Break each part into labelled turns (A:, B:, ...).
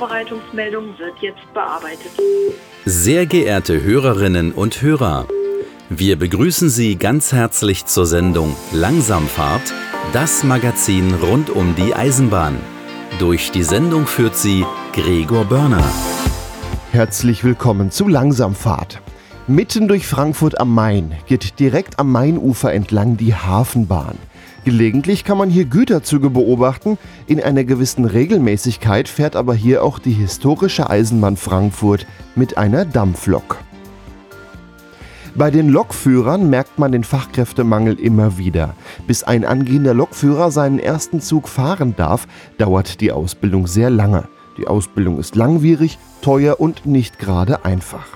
A: Vorbereitungsmeldung wird jetzt bearbeitet.
B: Sehr geehrte Hörerinnen und Hörer, wir begrüßen Sie ganz herzlich zur Sendung Langsamfahrt, das Magazin rund um die Eisenbahn. Durch die Sendung führt sie Gregor Börner.
C: Herzlich willkommen zu Langsamfahrt. Mitten durch Frankfurt am Main geht direkt am Mainufer entlang die Hafenbahn. Gelegentlich kann man hier Güterzüge beobachten, in einer gewissen Regelmäßigkeit fährt aber hier auch die historische Eisenbahn Frankfurt mit einer Dampflok. Bei den Lokführern merkt man den Fachkräftemangel immer wieder. Bis ein angehender Lokführer seinen ersten Zug fahren darf, dauert die Ausbildung sehr lange. Die Ausbildung ist langwierig, teuer und nicht gerade einfach.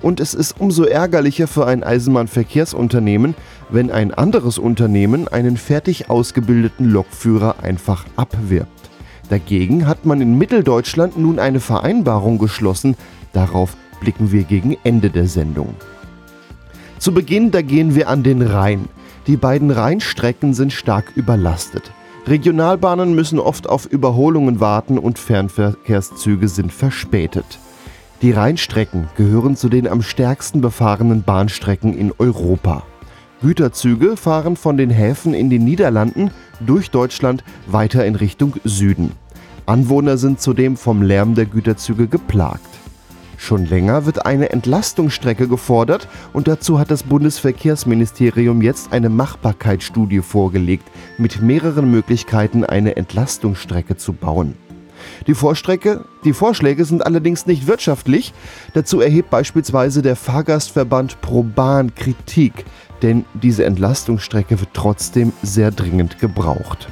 C: Und es ist umso ärgerlicher für ein Eisenbahnverkehrsunternehmen, wenn ein anderes Unternehmen einen fertig ausgebildeten Lokführer einfach abwirbt. Dagegen hat man in Mitteldeutschland nun eine Vereinbarung geschlossen. Darauf blicken wir gegen Ende der Sendung. Zu Beginn, da gehen wir an den Rhein. Die beiden Rheinstrecken sind stark überlastet. Regionalbahnen müssen oft auf Überholungen warten und Fernverkehrszüge sind verspätet. Die Rheinstrecken gehören zu den am stärksten befahrenen Bahnstrecken in Europa. Güterzüge fahren von den Häfen in den Niederlanden durch Deutschland weiter in Richtung Süden. Anwohner sind zudem vom Lärm der Güterzüge geplagt. Schon länger wird eine Entlastungsstrecke gefordert und dazu hat das Bundesverkehrsministerium jetzt eine Machbarkeitsstudie vorgelegt, mit mehreren Möglichkeiten eine Entlastungsstrecke zu bauen. Die, Vorstrecke, die Vorschläge sind allerdings nicht wirtschaftlich. Dazu erhebt beispielsweise der Fahrgastverband ProBahn Kritik, denn diese Entlastungsstrecke wird trotzdem sehr dringend gebraucht.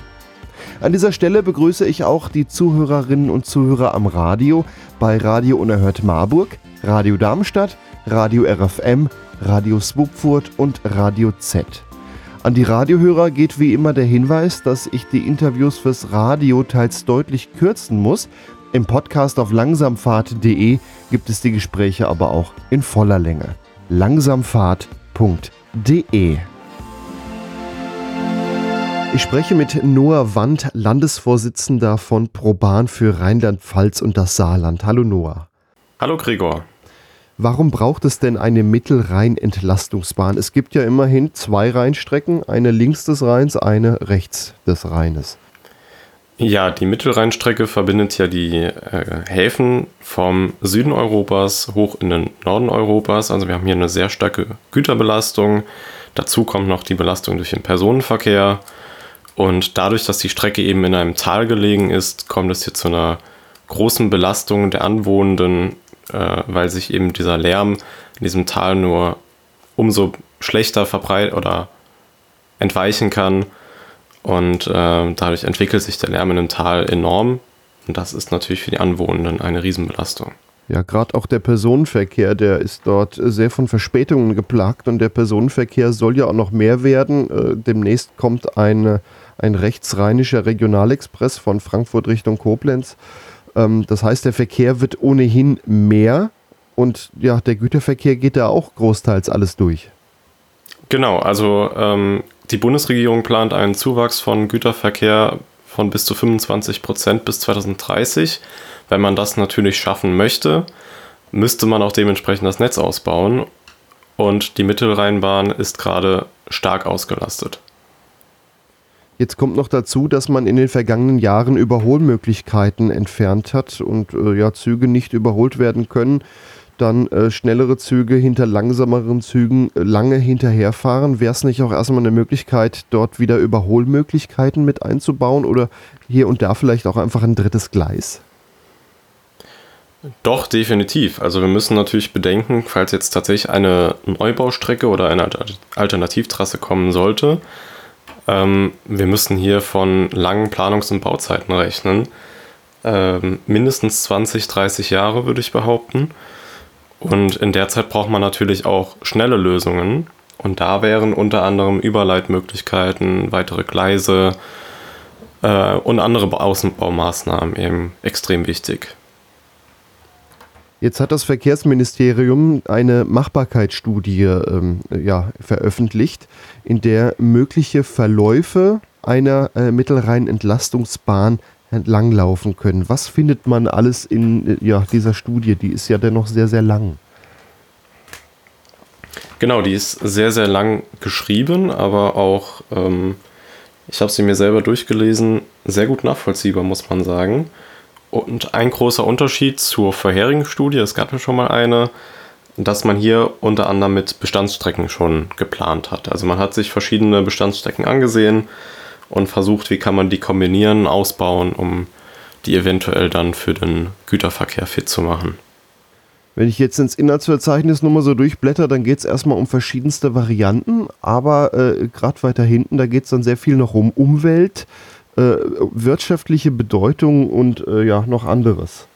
C: An dieser Stelle begrüße ich auch die Zuhörerinnen und Zuhörer am Radio bei Radio Unerhört Marburg, Radio Darmstadt, Radio RFM, Radio Swupfurt und Radio Z. An die Radiohörer geht wie immer der Hinweis, dass ich die Interviews fürs Radio teils deutlich kürzen muss. Im Podcast auf langsamfahrt.de gibt es die Gespräche aber auch in voller Länge. langsamfahrt.de ich spreche mit Noah Wand, Landesvorsitzender von ProBahn für Rheinland-Pfalz und das Saarland. Hallo Noah.
D: Hallo Gregor.
C: Warum braucht es denn eine Mittelrhein-Entlastungsbahn? Es gibt ja immerhin zwei Rheinstrecken, eine links des Rheins, eine rechts des Rheines.
D: Ja, die Mittelrheinstrecke verbindet ja die äh, Häfen vom Süden Europas hoch in den Norden Europas. Also wir haben hier eine sehr starke Güterbelastung. Dazu kommt noch die Belastung durch den Personenverkehr. Und dadurch, dass die Strecke eben in einem Tal gelegen ist, kommt es hier zu einer großen Belastung der Anwohnenden, äh, weil sich eben dieser Lärm in diesem Tal nur umso schlechter verbreitet oder entweichen kann. Und äh, dadurch entwickelt sich der Lärm in dem Tal enorm. Und das ist natürlich für die Anwohnenden eine Riesenbelastung.
C: Ja, gerade auch der Personenverkehr, der ist dort sehr von Verspätungen geplagt und der Personenverkehr soll ja auch noch mehr werden. Äh, demnächst kommt eine ein rechtsrheinischer Regionalexpress von Frankfurt Richtung Koblenz. Ähm, das heißt, der Verkehr wird ohnehin mehr und ja, der Güterverkehr geht da auch großteils alles durch.
D: Genau, also ähm, die Bundesregierung plant einen Zuwachs von Güterverkehr von bis zu 25 Prozent bis 2030. Wenn man das natürlich schaffen möchte, müsste man auch dementsprechend das Netz ausbauen. Und die Mittelrheinbahn ist gerade stark ausgelastet.
C: Jetzt kommt noch dazu, dass man in den vergangenen Jahren Überholmöglichkeiten entfernt hat und äh, ja, Züge nicht überholt werden können. Dann äh, schnellere Züge hinter langsameren Zügen äh, lange hinterherfahren. Wäre es nicht auch erstmal eine Möglichkeit, dort wieder Überholmöglichkeiten mit einzubauen oder hier und da vielleicht auch einfach ein drittes Gleis?
D: Doch, definitiv. Also wir müssen natürlich bedenken, falls jetzt tatsächlich eine Neubaustrecke oder eine Alternativtrasse kommen sollte, ähm, wir müssen hier von langen Planungs- und Bauzeiten rechnen. Ähm, mindestens 20, 30 Jahre würde ich behaupten. Und in der Zeit braucht man natürlich auch schnelle Lösungen. Und da wären unter anderem Überleitmöglichkeiten, weitere Gleise äh, und andere Außenbaumaßnahmen eben extrem wichtig.
C: Jetzt hat das Verkehrsministerium eine Machbarkeitsstudie ähm, ja, veröffentlicht, in der mögliche Verläufe einer äh, Mittelrhein-Entlastungsbahn entlanglaufen können. Was findet man alles in ja, dieser Studie? Die ist ja dennoch sehr, sehr lang.
D: Genau, die ist sehr, sehr lang geschrieben, aber auch, ähm, ich habe sie mir selber durchgelesen, sehr gut nachvollziehbar, muss man sagen. Und ein großer Unterschied zur vorherigen Studie, es gab ja schon mal eine, dass man hier unter anderem mit Bestandsstrecken schon geplant hat. Also man hat sich verschiedene Bestandsstrecken angesehen und versucht, wie kann man die kombinieren, ausbauen, um die eventuell dann für den Güterverkehr fit zu machen.
C: Wenn ich jetzt ins Inhaltsverzeichnis nochmal so durchblätter, dann geht es erstmal um verschiedenste Varianten, aber äh, gerade weiter hinten, da geht es dann sehr viel noch um Umwelt, äh, wirtschaftliche Bedeutung und äh, ja, noch anderes.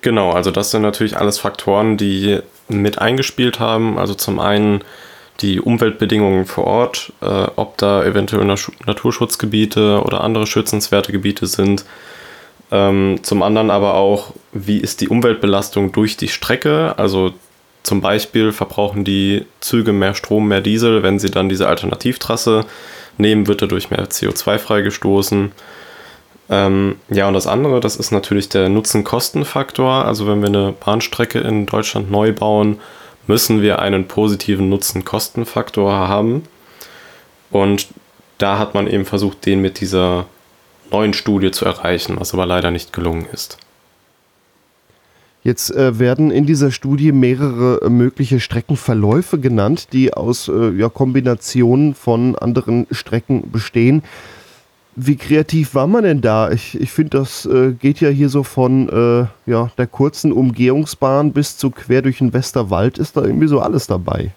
D: Genau, also das sind natürlich alles Faktoren, die mit eingespielt haben. Also zum einen die Umweltbedingungen vor Ort, äh, ob da eventuell Naturschutzgebiete oder andere schützenswerte Gebiete sind. Ähm, zum anderen aber auch, wie ist die Umweltbelastung durch die Strecke? Also zum Beispiel verbrauchen die Züge mehr Strom, mehr Diesel. Wenn sie dann diese Alternativtrasse nehmen, wird dadurch mehr CO2 freigestoßen. Ähm, ja, und das andere, das ist natürlich der Nutzen-Kosten-Faktor. Also wenn wir eine Bahnstrecke in Deutschland neu bauen, müssen wir einen positiven Nutzen-Kosten-Faktor haben. Und da hat man eben versucht, den mit dieser neuen Studie zu erreichen, was aber leider nicht gelungen ist.
C: Jetzt äh, werden in dieser Studie mehrere äh, mögliche Streckenverläufe genannt, die aus äh, ja, Kombinationen von anderen Strecken bestehen. Wie kreativ war man denn da? Ich, ich finde, das äh, geht ja hier so von äh, ja, der kurzen Umgehungsbahn bis zu quer durch den Westerwald, ist da irgendwie so alles dabei.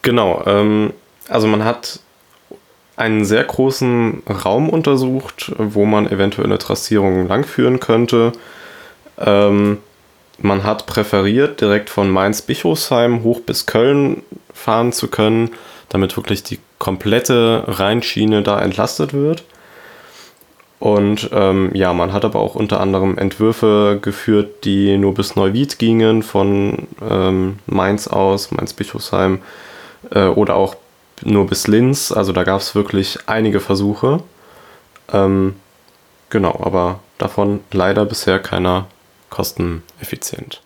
D: Genau, ähm, also man hat einen sehr großen Raum untersucht, wo man eventuell eine Trassierung langführen könnte. Ähm, man hat präferiert, direkt von Mainz-Bischofsheim hoch bis Köln fahren zu können, damit wirklich die komplette Rheinschiene da entlastet wird. Und ähm, ja, man hat aber auch unter anderem Entwürfe geführt, die nur bis Neuwied gingen, von ähm, Mainz aus, Mainz-Bischofsheim, äh, oder auch nur bis Linz. Also da gab es wirklich einige Versuche. Ähm, genau, aber davon leider bisher keiner kosteneffizient.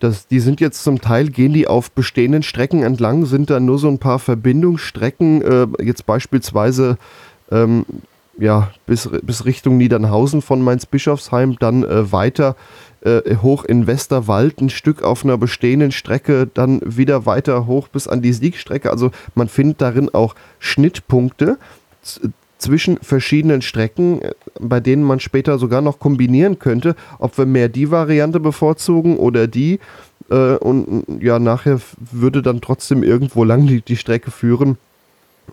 C: Das, die sind jetzt zum Teil, gehen die auf bestehenden Strecken entlang, sind da nur so ein paar Verbindungsstrecken, äh, jetzt beispielsweise ähm, ja, bis, bis Richtung Niedernhausen von Mainz-Bischofsheim, dann äh, weiter äh, hoch in Westerwald, ein Stück auf einer bestehenden Strecke, dann wieder weiter hoch bis an die Siegstrecke. Also man findet darin auch Schnittpunkte zwischen verschiedenen Strecken, äh, bei denen man später sogar noch kombinieren könnte, ob wir mehr die Variante bevorzugen oder die. Äh, und ja, nachher würde dann trotzdem irgendwo lang die, die Strecke führen,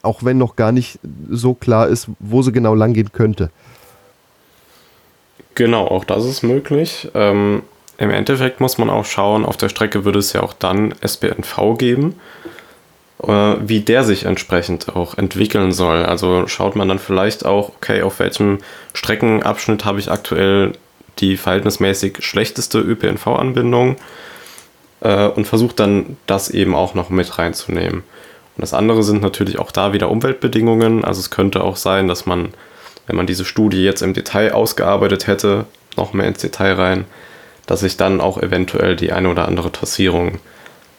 C: auch wenn noch gar nicht so klar ist, wo sie genau lang gehen könnte.
D: Genau, auch das ist möglich. Ähm, Im Endeffekt muss man auch schauen, auf der Strecke würde es ja auch dann SBNV geben. Äh, wie der sich entsprechend auch entwickeln soll. Also schaut man dann vielleicht auch, okay, auf welchem Streckenabschnitt habe ich aktuell die verhältnismäßig schlechteste ÖPNV-Anbindung äh, und versucht dann das eben auch noch mit reinzunehmen. Und das andere sind natürlich auch da wieder Umweltbedingungen. Also es könnte auch sein, dass man, wenn man diese Studie jetzt im Detail ausgearbeitet hätte, noch mehr ins Detail rein, dass sich dann auch eventuell die eine oder andere Trassierung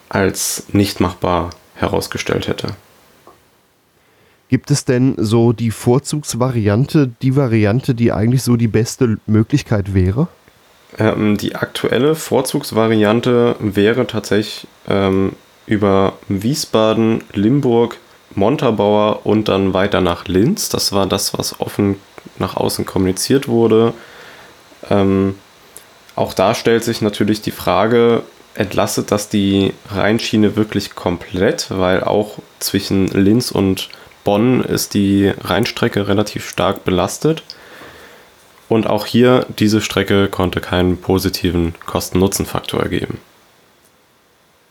D: als nicht machbar herausgestellt hätte.
C: Gibt es denn so die Vorzugsvariante, die Variante, die eigentlich so die beste Möglichkeit wäre?
D: Ähm, die aktuelle Vorzugsvariante wäre tatsächlich ähm, über Wiesbaden, Limburg, Montabaur und dann weiter nach Linz. Das war das, was offen nach außen kommuniziert wurde. Ähm, auch da stellt sich natürlich die Frage, entlastet das die Rheinschiene wirklich komplett, weil auch zwischen Linz und Bonn ist die Rheinstrecke relativ stark belastet. Und auch hier, diese Strecke konnte keinen positiven Kosten-Nutzen-Faktor ergeben.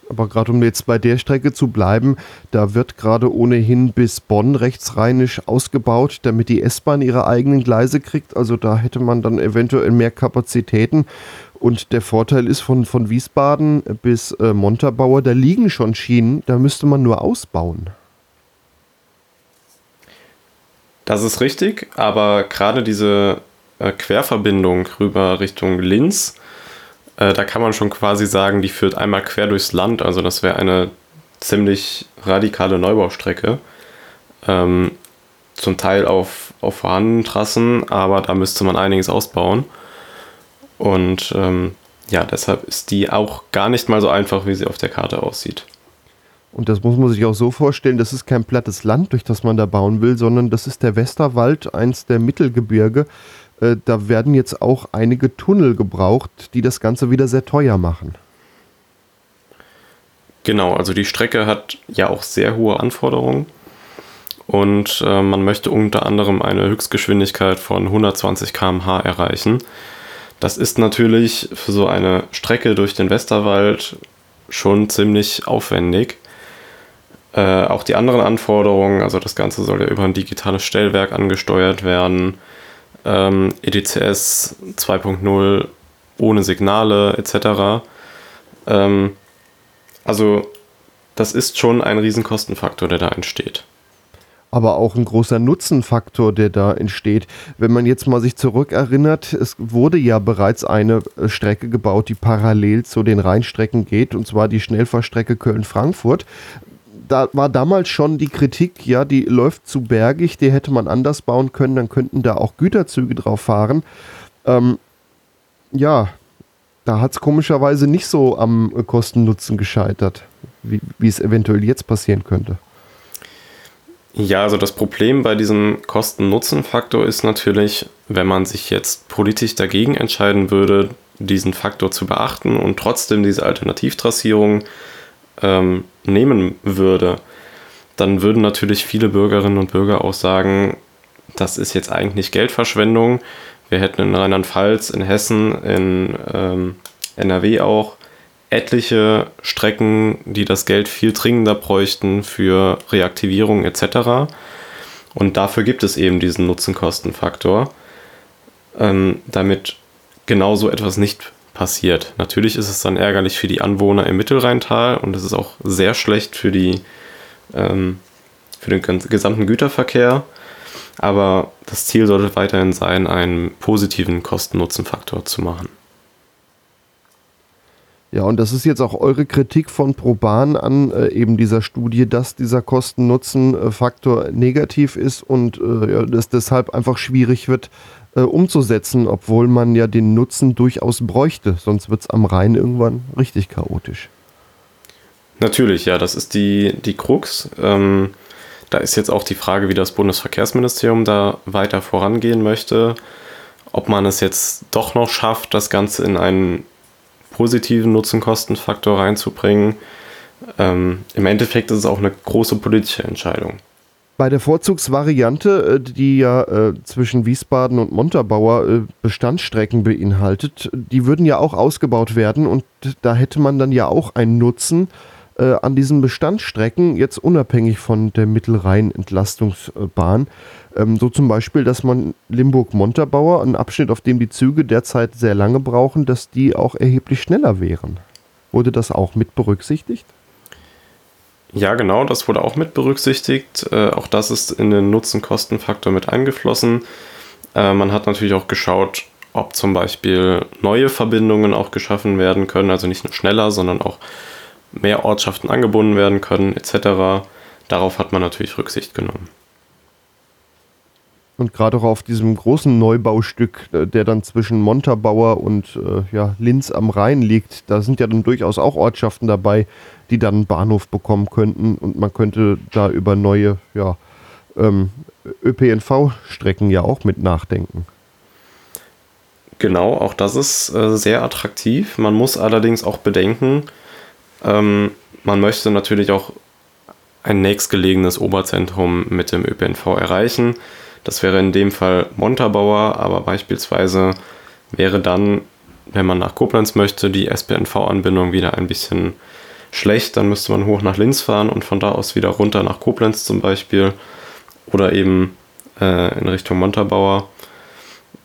C: Aber gerade um jetzt bei der Strecke zu bleiben, da wird gerade ohnehin bis Bonn rechtsrheinisch ausgebaut, damit die S-Bahn ihre eigenen Gleise kriegt. Also da hätte man dann eventuell mehr Kapazitäten. Und der Vorteil ist von, von Wiesbaden bis äh, Montabaur, da liegen schon Schienen, da müsste man nur ausbauen.
D: Das ist richtig, aber gerade diese äh, Querverbindung rüber Richtung Linz, äh, da kann man schon quasi sagen, die führt einmal quer durchs Land. Also das wäre eine ziemlich radikale Neubaustrecke. Ähm, zum Teil auf, auf vorhandenen Trassen, aber da müsste man einiges ausbauen. Und ähm, ja, deshalb ist die auch gar nicht mal so einfach, wie sie auf der Karte aussieht.
C: Und das muss man sich auch so vorstellen, das ist kein plattes Land, durch das man da bauen will, sondern das ist der Westerwald, eins der Mittelgebirge. Äh, da werden jetzt auch einige Tunnel gebraucht, die das Ganze wieder sehr teuer machen.
D: Genau, also die Strecke hat ja auch sehr hohe Anforderungen und äh, man möchte unter anderem eine Höchstgeschwindigkeit von 120 km/h erreichen. Das ist natürlich für so eine Strecke durch den Westerwald schon ziemlich aufwendig. Äh, auch die anderen Anforderungen, also das Ganze soll ja über ein digitales Stellwerk angesteuert werden, ähm, EDCS 2.0 ohne Signale etc. Ähm, also das ist schon ein Riesenkostenfaktor, der da entsteht
C: aber auch ein großer Nutzenfaktor, der da entsteht. Wenn man jetzt mal sich zurückerinnert, es wurde ja bereits eine äh, Strecke gebaut, die parallel zu den Rheinstrecken geht, und zwar die Schnellfahrstrecke Köln-Frankfurt. Da war damals schon die Kritik, ja, die läuft zu bergig, die hätte man anders bauen können, dann könnten da auch Güterzüge drauf fahren. Ähm, ja, da hat es komischerweise nicht so am Kosten-Nutzen gescheitert, wie, wie es eventuell jetzt passieren könnte.
D: Ja, also das Problem bei diesem Kosten-Nutzen-Faktor ist natürlich, wenn man sich jetzt politisch dagegen entscheiden würde, diesen Faktor zu beachten und trotzdem diese Alternativtrassierung ähm, nehmen würde, dann würden natürlich viele Bürgerinnen und Bürger auch sagen, das ist jetzt eigentlich Geldverschwendung. Wir hätten in Rheinland-Pfalz, in Hessen, in ähm, NRW auch etliche Strecken, die das Geld viel dringender bräuchten für Reaktivierung etc. Und dafür gibt es eben diesen Nutzen-Kosten-Faktor, ähm, damit genau so etwas nicht passiert. Natürlich ist es dann ärgerlich für die Anwohner im Mittelrheintal und es ist auch sehr schlecht für, die, ähm, für den gesamten Güterverkehr. Aber das Ziel sollte weiterhin sein, einen positiven Kosten-Nutzen-Faktor zu machen.
C: Ja, und das ist jetzt auch eure Kritik von Proban an äh, eben dieser Studie, dass dieser Kosten-Nutzen-Faktor negativ ist und äh, ja, es deshalb einfach schwierig wird äh, umzusetzen, obwohl man ja den Nutzen durchaus bräuchte. Sonst wird es am Rhein irgendwann richtig chaotisch.
D: Natürlich, ja, das ist die, die Krux. Ähm, da ist jetzt auch die Frage, wie das Bundesverkehrsministerium da weiter vorangehen möchte. Ob man es jetzt doch noch schafft, das Ganze in einen positiven Nutzen-Kosten-Faktor reinzubringen. Ähm, Im Endeffekt ist es auch eine große politische Entscheidung.
C: Bei der Vorzugsvariante, äh, die ja äh, zwischen Wiesbaden und Montabaur äh, Bestandsstrecken beinhaltet, die würden ja auch ausgebaut werden und da hätte man dann ja auch einen Nutzen äh, an diesen Bestandsstrecken, jetzt unabhängig von der Mittelrhein-Entlastungsbahn. Ähm, so zum Beispiel, dass man Limburg-Montabaur, einen Abschnitt, auf dem die Züge derzeit sehr lange brauchen, dass die auch erheblich schneller wären. Wurde das auch mit berücksichtigt?
D: Ja, genau, das wurde auch mit berücksichtigt. Äh, auch das ist in den Nutzen-Kosten-Faktor mit eingeflossen. Äh, man hat natürlich auch geschaut, ob zum Beispiel neue Verbindungen auch geschaffen werden können, also nicht nur schneller, sondern auch mehr Ortschaften angebunden werden können, etc. Darauf hat man natürlich Rücksicht genommen.
C: Und gerade auch auf diesem großen Neubaustück, äh, der dann zwischen Montabaur und äh, ja, Linz am Rhein liegt, da sind ja dann durchaus auch Ortschaften dabei, die dann einen Bahnhof bekommen könnten und man könnte da über neue ja, ähm, ÖPNV-Strecken ja auch mit nachdenken.
D: Genau, auch das ist äh, sehr attraktiv. Man muss allerdings auch bedenken, ähm, man möchte natürlich auch ein nächstgelegenes Oberzentrum mit dem ÖPNV erreichen. Das wäre in dem Fall Montabaur, aber beispielsweise wäre dann, wenn man nach Koblenz möchte, die SPNV-Anbindung wieder ein bisschen schlecht. Dann müsste man hoch nach Linz fahren und von da aus wieder runter nach Koblenz zum Beispiel oder eben äh, in Richtung Montabaur.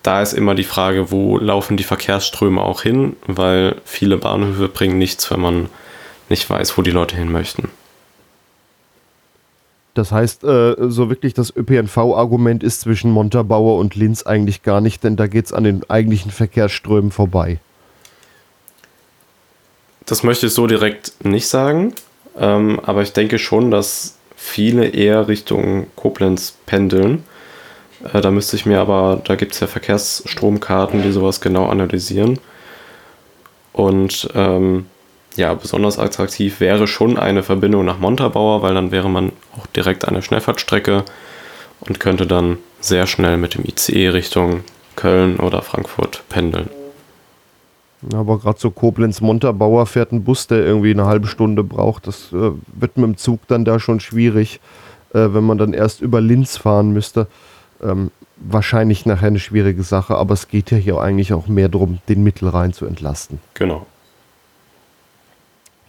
D: Da ist immer die Frage, wo laufen die Verkehrsströme auch hin, weil viele Bahnhöfe bringen nichts, wenn man nicht weiß, wo die Leute hin möchten.
C: Das heißt, äh, so wirklich das ÖPNV-Argument ist zwischen Montabaur und Linz eigentlich gar nicht, denn da geht es an den eigentlichen Verkehrsströmen vorbei.
D: Das möchte ich so direkt nicht sagen, ähm, aber ich denke schon, dass viele eher Richtung Koblenz pendeln. Äh, da müsste ich mir aber, da gibt es ja Verkehrsstromkarten, die sowas genau analysieren. Und ähm, ja, besonders attraktiv wäre schon eine Verbindung nach Montabaur, weil dann wäre man auch direkt an der Schnellfahrtstrecke und könnte dann sehr schnell mit dem ICE Richtung Köln oder Frankfurt pendeln.
C: Aber gerade so Koblenz-Montabaur fährt ein Bus, der irgendwie eine halbe Stunde braucht. Das äh, wird mit dem Zug dann da schon schwierig, äh, wenn man dann erst über Linz fahren müsste. Ähm, wahrscheinlich nachher eine schwierige Sache, aber es geht ja hier eigentlich auch mehr darum, den Mittelrhein zu entlasten.
D: Genau.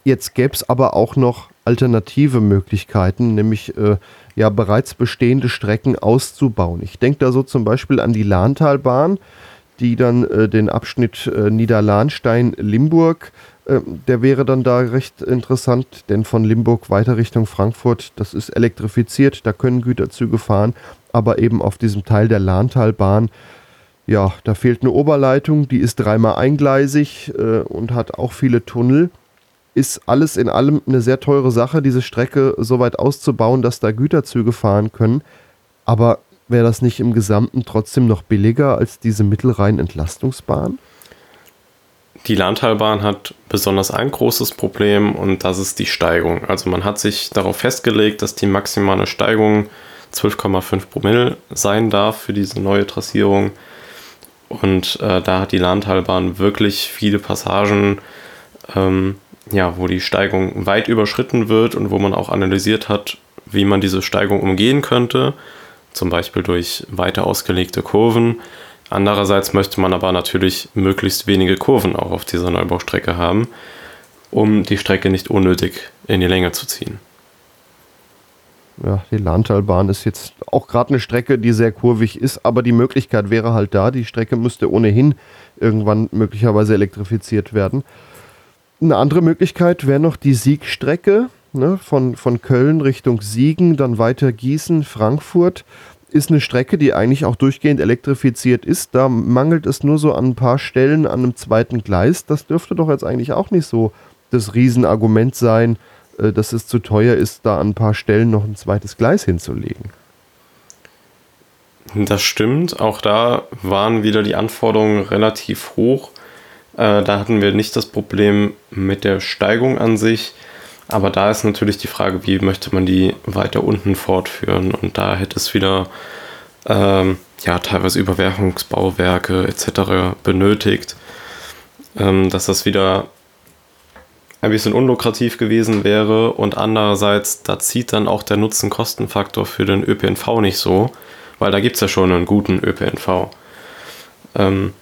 C: Jetzt gäbe es aber auch noch alternative Möglichkeiten, nämlich äh, ja bereits bestehende Strecken auszubauen. Ich denke da so zum Beispiel an die Lahntalbahn, die dann äh, den Abschnitt äh, Niederlahnstein-Limburg, äh, der wäre dann da recht interessant, denn von Limburg weiter Richtung Frankfurt, das ist elektrifiziert, da können Güterzüge fahren, aber eben auf diesem Teil der Lahntalbahn, ja, da fehlt eine Oberleitung, die ist dreimal eingleisig äh, und hat auch viele Tunnel ist alles in allem eine sehr teure Sache, diese Strecke so weit auszubauen, dass da Güterzüge fahren können. Aber wäre das nicht im Gesamten trotzdem noch billiger als diese Mittelrhein-Entlastungsbahn?
D: Die Landtalbahn hat besonders ein großes Problem und das ist die Steigung. Also man hat sich darauf festgelegt, dass die maximale Steigung 12,5 Promille sein darf für diese neue Trassierung. Und äh, da hat die Landtalbahn wirklich viele Passagen, ähm, ja, wo die Steigung weit überschritten wird und wo man auch analysiert hat, wie man diese Steigung umgehen könnte, zum Beispiel durch weiter ausgelegte Kurven. Andererseits möchte man aber natürlich möglichst wenige Kurven auch auf dieser Neubaustrecke haben, um die Strecke nicht unnötig in die Länge zu ziehen.
C: Ja, die Lahntalbahn ist jetzt auch gerade eine Strecke, die sehr kurvig ist, aber die Möglichkeit wäre halt da. Die Strecke müsste ohnehin irgendwann möglicherweise elektrifiziert werden. Eine andere Möglichkeit wäre noch die Siegstrecke ne, von, von Köln Richtung Siegen, dann weiter Gießen, Frankfurt. Ist eine Strecke, die eigentlich auch durchgehend elektrifiziert ist. Da mangelt es nur so an ein paar Stellen an einem zweiten Gleis. Das dürfte doch jetzt eigentlich auch nicht so das Riesenargument sein, äh, dass es zu teuer ist, da an ein paar Stellen noch ein zweites Gleis hinzulegen.
D: Das stimmt. Auch da waren wieder die Anforderungen relativ hoch. Äh, da hatten wir nicht das Problem mit der Steigung an sich. Aber da ist natürlich die Frage, wie möchte man die weiter unten fortführen? Und da hätte es wieder ähm, ja, teilweise Überwerfungsbauwerke etc. benötigt, ähm, dass das wieder ein bisschen unlukrativ gewesen wäre. Und andererseits, da zieht dann auch der Nutzen-Kosten-Faktor für den ÖPNV nicht so, weil da gibt es ja schon einen guten ÖPNV. Ähm,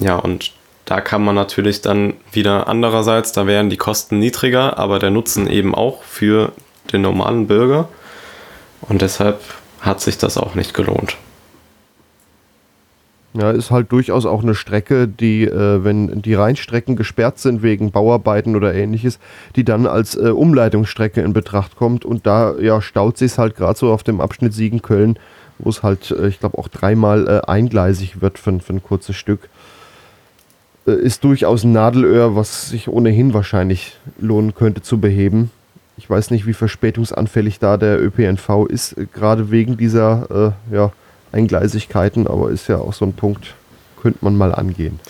D: ja, und da kann man natürlich dann wieder andererseits, da wären die Kosten niedriger, aber der Nutzen eben auch für den normalen Bürger. Und deshalb hat sich das auch nicht gelohnt.
C: Ja, ist halt durchaus auch eine Strecke, die, äh, wenn die Rheinstrecken gesperrt sind wegen Bauarbeiten oder ähnliches, die dann als äh, Umleitungsstrecke in Betracht kommt. Und da ja, staut sich halt gerade so auf dem Abschnitt Siegen-Köln, wo es halt, äh, ich glaube, auch dreimal äh, eingleisig wird für, für ein kurzes Stück. Äh, ist durchaus ein Nadelöhr, was sich ohnehin wahrscheinlich lohnen könnte zu beheben. Ich weiß nicht, wie verspätungsanfällig da der ÖPNV ist, äh, gerade wegen dieser äh, ja, Eingleisigkeiten, aber ist ja auch so ein Punkt, könnte man mal angehen.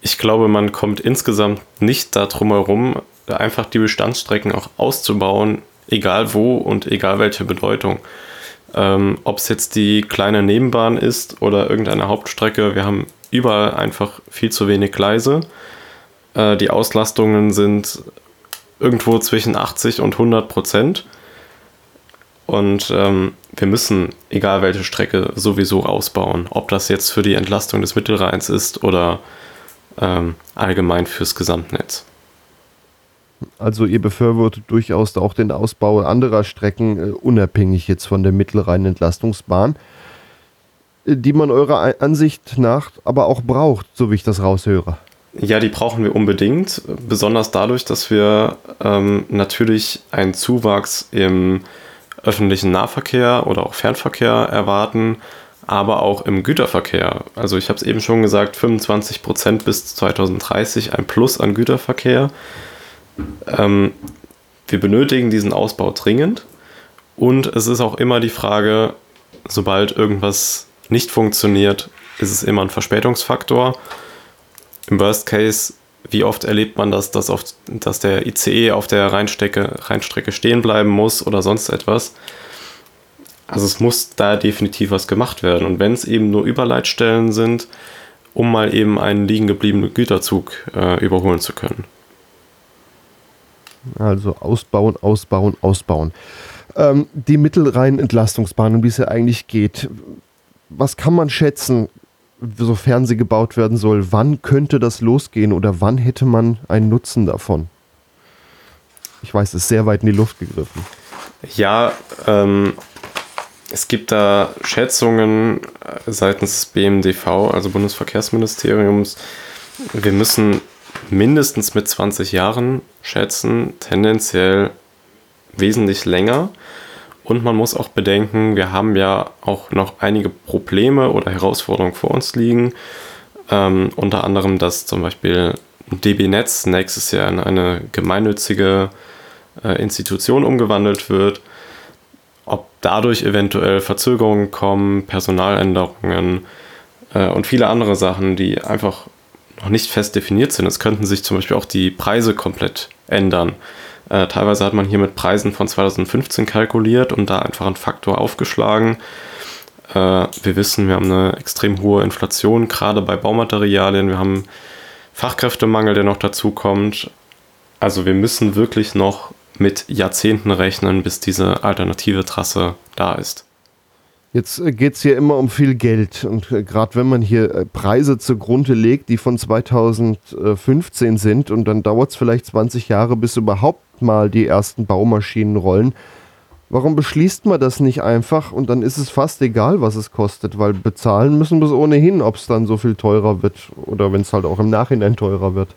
D: Ich glaube, man kommt insgesamt nicht darum herum, einfach die Bestandsstrecken auch auszubauen, egal wo und egal welche Bedeutung. Ähm, Ob es jetzt die kleine Nebenbahn ist oder irgendeine Hauptstrecke, wir haben überall einfach viel zu wenig Gleise. Äh, die Auslastungen sind irgendwo zwischen 80 und 100 Prozent. Und ähm, wir müssen, egal welche Strecke, sowieso ausbauen. Ob das jetzt für die Entlastung des Mittelrheins ist oder ähm, allgemein fürs Gesamtnetz.
C: Also ihr befürwortet durchaus auch den Ausbau anderer Strecken, äh, unabhängig jetzt von der Mittelrhein-Entlastungsbahn die man eurer Ansicht nach aber auch braucht, so wie ich das raushöre.
D: Ja, die brauchen wir unbedingt, besonders dadurch, dass wir ähm, natürlich einen Zuwachs im öffentlichen Nahverkehr oder auch Fernverkehr erwarten, aber auch im Güterverkehr. Also ich habe es eben schon gesagt, 25 Prozent bis 2030 ein Plus an Güterverkehr. Ähm, wir benötigen diesen Ausbau dringend und es ist auch immer die Frage, sobald irgendwas nicht funktioniert, ist es immer ein Verspätungsfaktor. Im Worst Case, wie oft erlebt man das, dass, oft, dass der ICE auf der Rheinstrecke, Rheinstrecke stehen bleiben muss oder sonst etwas? Also es muss da definitiv was gemacht werden. Und wenn es eben nur Überleitstellen sind, um mal eben einen liegen gebliebenen Güterzug äh, überholen zu können.
C: Also ausbauen, ausbauen, ausbauen. Ähm, die Mittelrhein-Entlastungsbahn, um die es ja eigentlich geht, was kann man schätzen, sofern sie gebaut werden soll? Wann könnte das losgehen oder wann hätte man einen Nutzen davon? Ich weiß, es ist sehr weit in die Luft gegriffen.
D: Ja, ähm, es gibt da Schätzungen äh, seitens des BMDV, also Bundesverkehrsministeriums. Wir müssen mindestens mit 20 Jahren schätzen, tendenziell wesentlich länger. Und man muss auch bedenken, wir haben ja auch noch einige Probleme oder Herausforderungen vor uns liegen. Ähm, unter anderem, dass zum Beispiel DB Netz nächstes Jahr in eine gemeinnützige äh, Institution umgewandelt wird. Ob dadurch eventuell Verzögerungen kommen, Personaländerungen äh, und viele andere Sachen, die einfach noch nicht fest definiert sind. Es könnten sich zum Beispiel auch die Preise komplett ändern. Äh, teilweise hat man hier mit Preisen von 2015 kalkuliert und da einfach einen Faktor aufgeschlagen. Äh, wir wissen, wir haben eine extrem hohe Inflation, gerade bei Baumaterialien. Wir haben Fachkräftemangel, der noch dazu kommt. Also wir müssen wirklich noch mit Jahrzehnten rechnen, bis diese alternative Trasse da ist.
C: Jetzt äh, geht es hier immer um viel Geld und äh, gerade wenn man hier äh, Preise zugrunde legt, die von 2015 sind und dann dauert es vielleicht 20 Jahre, bis überhaupt mal die ersten Baumaschinen rollen. Warum beschließt man das nicht einfach und dann ist es fast egal, was es kostet, weil bezahlen müssen wir es ohnehin, ob es dann so viel teurer wird oder wenn es halt auch im Nachhinein teurer wird.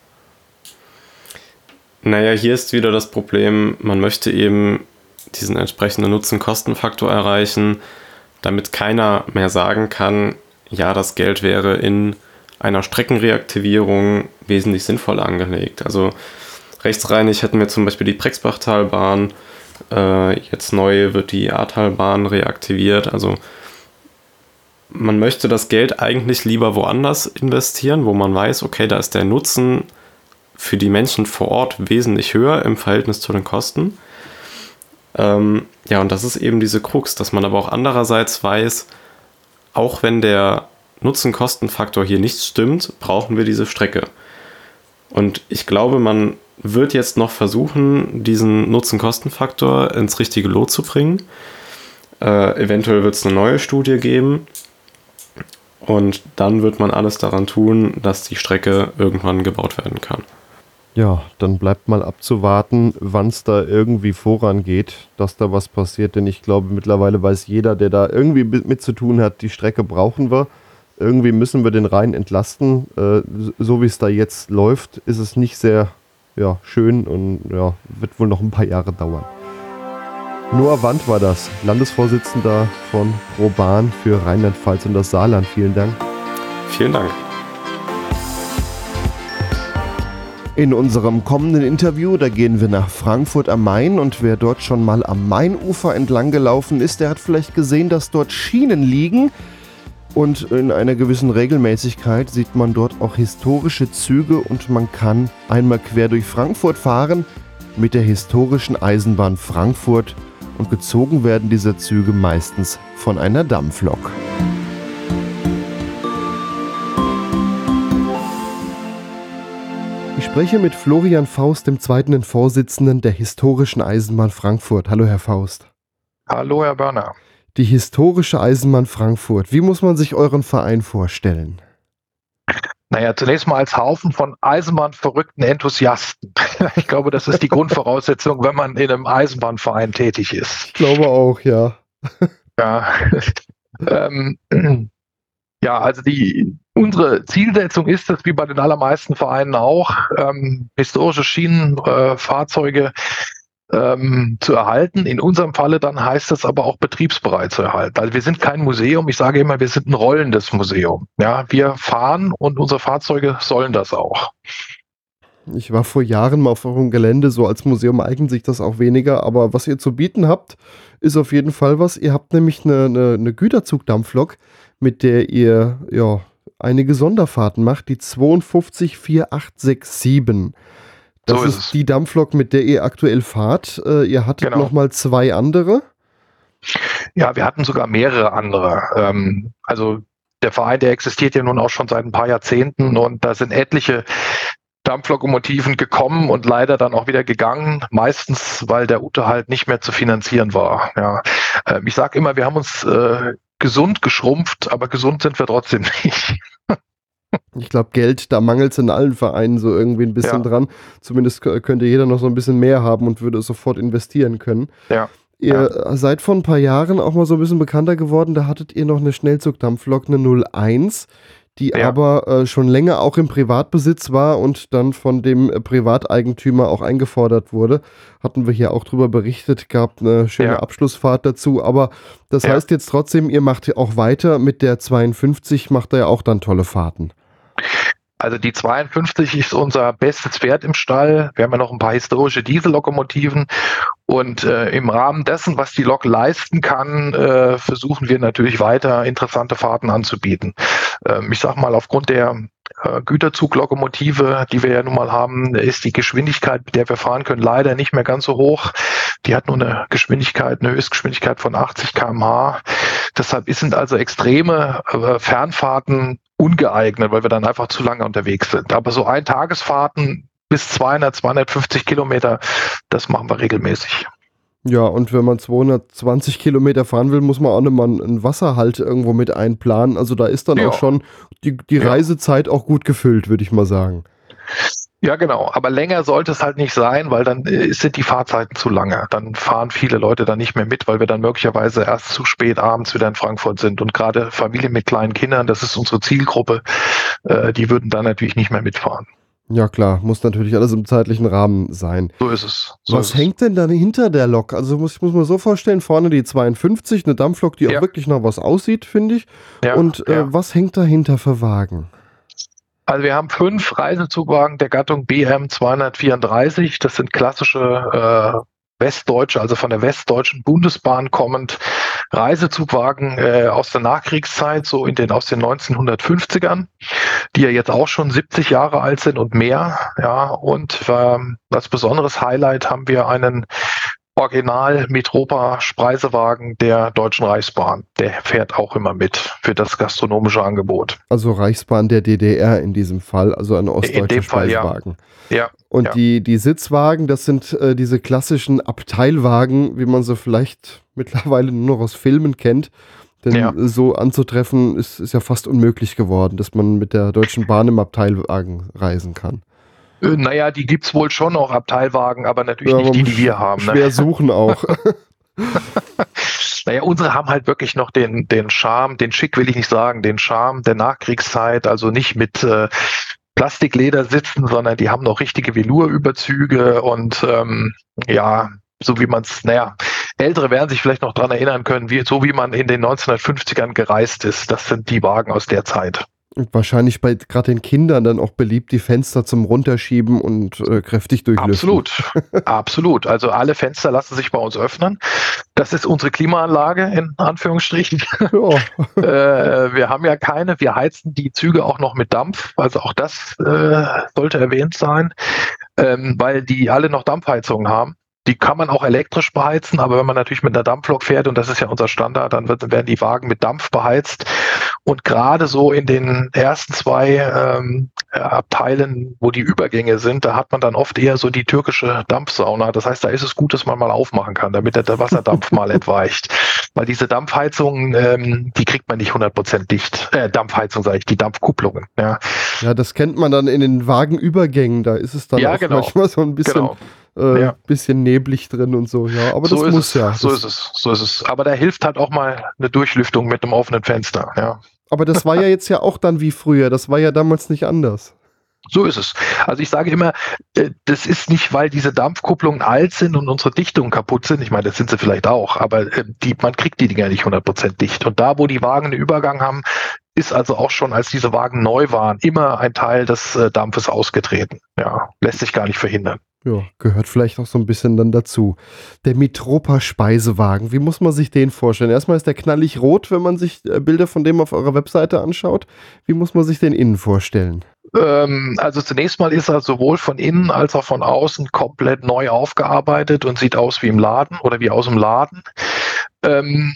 D: Naja, hier ist wieder das Problem, man möchte eben diesen entsprechenden Nutzen-Kosten-Faktor erreichen damit keiner mehr sagen kann, ja, das Geld wäre in einer Streckenreaktivierung wesentlich sinnvoller angelegt. Also rechtsreinig hätten wir zum Beispiel die Brexbachtalbahn, äh, jetzt neu wird die Ahrtalbahn reaktiviert. Also man möchte das Geld eigentlich lieber woanders investieren, wo man weiß, okay, da ist der Nutzen für die Menschen vor Ort wesentlich höher im Verhältnis zu den Kosten. Ähm, ja, und das ist eben diese Krux, dass man aber auch andererseits weiß, auch wenn der Nutzen-Kosten-Faktor hier nicht stimmt, brauchen wir diese Strecke. Und ich glaube, man wird jetzt noch versuchen, diesen Nutzen-Kosten-Faktor ins richtige Lot zu bringen. Äh, eventuell wird es eine neue Studie geben. Und dann wird man alles daran tun, dass die Strecke irgendwann gebaut werden kann.
C: Ja, dann bleibt mal abzuwarten, wann es da irgendwie vorangeht, dass da was passiert. Denn ich glaube, mittlerweile weiß jeder, der da irgendwie mit zu tun hat, die Strecke brauchen wir. Irgendwie müssen wir den Rhein entlasten. Äh, so wie es da jetzt läuft, ist es nicht sehr ja, schön und ja, wird wohl noch ein paar Jahre dauern. Noah Wand war das, Landesvorsitzender von ProBahn für Rheinland-Pfalz und das Saarland. Vielen Dank.
D: Vielen Dank.
C: In unserem kommenden Interview, da gehen wir nach Frankfurt am Main und wer dort schon mal am Mainufer entlang gelaufen ist, der hat vielleicht gesehen, dass dort Schienen liegen. Und in einer gewissen Regelmäßigkeit sieht man dort auch historische Züge und man kann einmal quer durch Frankfurt fahren mit der historischen Eisenbahn Frankfurt und gezogen werden diese Züge meistens von einer Dampflok. Spreche mit Florian Faust, dem zweiten Vorsitzenden der Historischen Eisenbahn Frankfurt. Hallo, Herr Faust.
E: Hallo, Herr Börner.
C: Die Historische Eisenbahn Frankfurt. Wie muss man sich euren Verein vorstellen?
E: Naja, zunächst mal als Haufen von eisenbahnverrückten Enthusiasten. Ich glaube, das ist die Grundvoraussetzung, wenn man in einem Eisenbahnverein tätig ist.
C: Ich glaube auch, ja.
E: Ja. ähm, ja, also die, unsere Zielsetzung ist es, wie bei den allermeisten Vereinen auch, ähm, historische Schienenfahrzeuge ähm, zu erhalten. In unserem Falle dann heißt es aber auch betriebsbereit zu erhalten. Also wir sind kein Museum. Ich sage immer, wir sind ein rollendes Museum. Ja, wir fahren und unsere Fahrzeuge sollen das auch.
C: Ich war vor Jahren mal auf eurem Gelände, so als Museum eignet sich das auch weniger, aber was ihr zu bieten habt, ist auf jeden Fall was. Ihr habt nämlich eine, eine, eine Güterzugdampflok, mit der ihr ja einige Sonderfahrten macht, die 524867. Das so ist, ist die Dampflok, mit der ihr aktuell fahrt. Äh, ihr hattet genau. noch mal zwei andere.
E: Ja, wir hatten sogar mehrere andere. Ähm, also der Verein, der existiert ja nun auch schon seit ein paar Jahrzehnten und da sind etliche Dampflokomotiven gekommen und leider dann auch wieder gegangen, meistens weil der Unterhalt nicht mehr zu finanzieren war. Ja. Ähm, ich sage immer, wir haben uns äh, gesund geschrumpft, aber gesund sind wir trotzdem nicht.
C: Ich glaube, Geld, da mangelt es in allen Vereinen so irgendwie ein bisschen ja. dran. Zumindest könnte jeder noch so ein bisschen mehr haben und würde sofort investieren können.
E: Ja.
C: Ihr ja. seid vor ein paar Jahren auch mal so ein bisschen bekannter geworden. Da hattet ihr noch eine Schnellzugdampflok, eine 01 die ja. aber äh, schon länger auch im Privatbesitz war und dann von dem Privateigentümer auch eingefordert wurde. Hatten wir hier auch drüber berichtet, gab eine schöne ja. Abschlussfahrt dazu. Aber das ja. heißt jetzt trotzdem, ihr macht auch weiter mit der 52, macht ihr ja auch dann tolle Fahrten.
E: Also die 52 ist unser bestes Pferd im Stall. Wir haben ja noch ein paar historische Diesellokomotiven und äh, im Rahmen dessen, was die Lok leisten kann, äh, versuchen wir natürlich weiter interessante Fahrten anzubieten. Ähm, ich sage mal, aufgrund der äh, Güterzuglokomotive, die wir ja nun mal haben, ist die Geschwindigkeit, mit der wir fahren können, leider nicht mehr ganz so hoch. Die hat nur eine Geschwindigkeit, eine Höchstgeschwindigkeit von 80 km/h. Deshalb sind also extreme äh, Fernfahrten ungeeignet, weil wir dann einfach zu lange unterwegs sind. Aber so Eintagesfahrten bis 200, 250 Kilometer, das machen wir regelmäßig.
C: Ja, und wenn man 220 Kilometer fahren will, muss man auch nochmal einen Wasserhalt irgendwo mit einplanen. Also da ist dann ja. auch schon die, die Reisezeit auch gut gefüllt, würde ich mal sagen.
E: Ja, genau. Aber länger sollte es halt nicht sein, weil dann äh, sind die Fahrzeiten zu lange. Dann fahren viele Leute dann nicht mehr mit, weil wir dann möglicherweise erst zu spät abends wieder in Frankfurt sind. Und gerade Familien mit kleinen Kindern, das ist unsere Zielgruppe, äh, die würden dann natürlich nicht mehr mitfahren.
C: Ja klar, muss natürlich alles im zeitlichen Rahmen sein.
E: So ist es. So
C: Was
E: ist
C: hängt
E: es.
C: denn dann hinter der Lok? Also muss ich muss mir so vorstellen, vorne die 52, eine Dampflok, die ja. auch wirklich noch was aussieht, finde ich. Ja, Und äh, ja. was hängt dahinter für Wagen?
E: Also wir haben fünf Reisezugwagen der Gattung BM 234. Das sind klassische äh, westdeutsche, also von der westdeutschen Bundesbahn kommend Reisezugwagen äh, aus der Nachkriegszeit, so in den aus den 1950ern, die ja jetzt auch schon 70 Jahre alt sind und mehr. Ja, und ähm, als besonderes Highlight haben wir einen Original Mitropa Spreisewagen der Deutschen Reichsbahn. Der fährt auch immer mit für das gastronomische Angebot.
C: Also Reichsbahn der DDR in diesem Fall, also ein ostdeutscher Speisewagen.
E: Ja. ja.
C: Und
E: ja.
C: Die, die Sitzwagen, das sind äh, diese klassischen Abteilwagen, wie man sie vielleicht mittlerweile nur noch aus Filmen kennt. Denn ja. so anzutreffen ist, ist ja fast unmöglich geworden, dass man mit der Deutschen Bahn im Abteilwagen reisen kann.
E: Äh, naja, die gibt es wohl schon noch, Abteilwagen, aber natürlich ja, nicht die, die wir haben.
C: Ne? Schwer suchen auch.
E: naja, unsere haben halt wirklich noch den, den Charme, den Schick will ich nicht sagen, den Charme der Nachkriegszeit, also nicht mit äh, Plastikleder sitzen, sondern die haben noch richtige Velurüberzüge und ähm, ja, so wie man es, naja, Ältere werden sich vielleicht noch dran erinnern können, wie, so wie man in den 1950ern gereist ist. Das sind die Wagen aus der Zeit.
C: Wahrscheinlich bei gerade den Kindern dann auch beliebt, die Fenster zum Runterschieben und äh, kräftig durchlüften.
E: Absolut, absolut. Also alle Fenster lassen sich bei uns öffnen. Das ist unsere Klimaanlage in Anführungsstrichen. Ja. äh, wir haben ja keine. Wir heizen die Züge auch noch mit Dampf. Also auch das äh, sollte erwähnt sein, ähm, weil die alle noch Dampfheizungen haben. Die kann man auch elektrisch beheizen, aber wenn man natürlich mit einer Dampflok fährt, und das ist ja unser Standard, dann wird, werden die Wagen mit Dampf beheizt. Und gerade so in den ersten zwei ähm, Abteilen, wo die Übergänge sind, da hat man dann oft eher so die türkische Dampfsauna. Das heißt, da ist es gut, dass man mal aufmachen kann, damit der Wasserdampf mal entweicht. Weil diese Dampfheizungen, ähm, die kriegt man nicht 100% dicht. Äh, Dampfheizung sage ich, die Dampfkupplungen. Ja.
C: ja, das kennt man dann in den Wagenübergängen. Da ist es dann ja, genau. manchmal so ein bisschen genau äh, ja. bisschen neblig drin und so, ja. Aber so das muss
E: es.
C: ja.
E: So ist es, so ist es. Aber da hilft halt auch mal eine Durchlüftung mit einem offenen Fenster, ja.
C: Aber das war ja jetzt ja auch dann wie früher, das war ja damals nicht anders.
E: So ist es. Also ich sage immer, äh, das ist nicht, weil diese Dampfkupplungen alt sind und unsere Dichtungen kaputt sind. Ich meine, das sind sie vielleicht auch, aber äh, die, man kriegt die Dinger nicht 100% dicht. Und da, wo die Wagen einen Übergang haben, ist also auch schon, als diese Wagen neu waren, immer ein Teil des äh, Dampfes ausgetreten. Ja, lässt sich gar nicht verhindern.
C: Ja, gehört vielleicht auch so ein bisschen dann dazu. Der Mitropa Speisewagen, wie muss man sich den vorstellen? Erstmal ist der knallig rot, wenn man sich Bilder von dem auf eurer Webseite anschaut. Wie muss man sich den innen vorstellen?
E: Ähm, also zunächst mal ist er sowohl von innen als auch von außen komplett neu aufgearbeitet und sieht aus wie im Laden oder wie aus dem Laden. Ähm,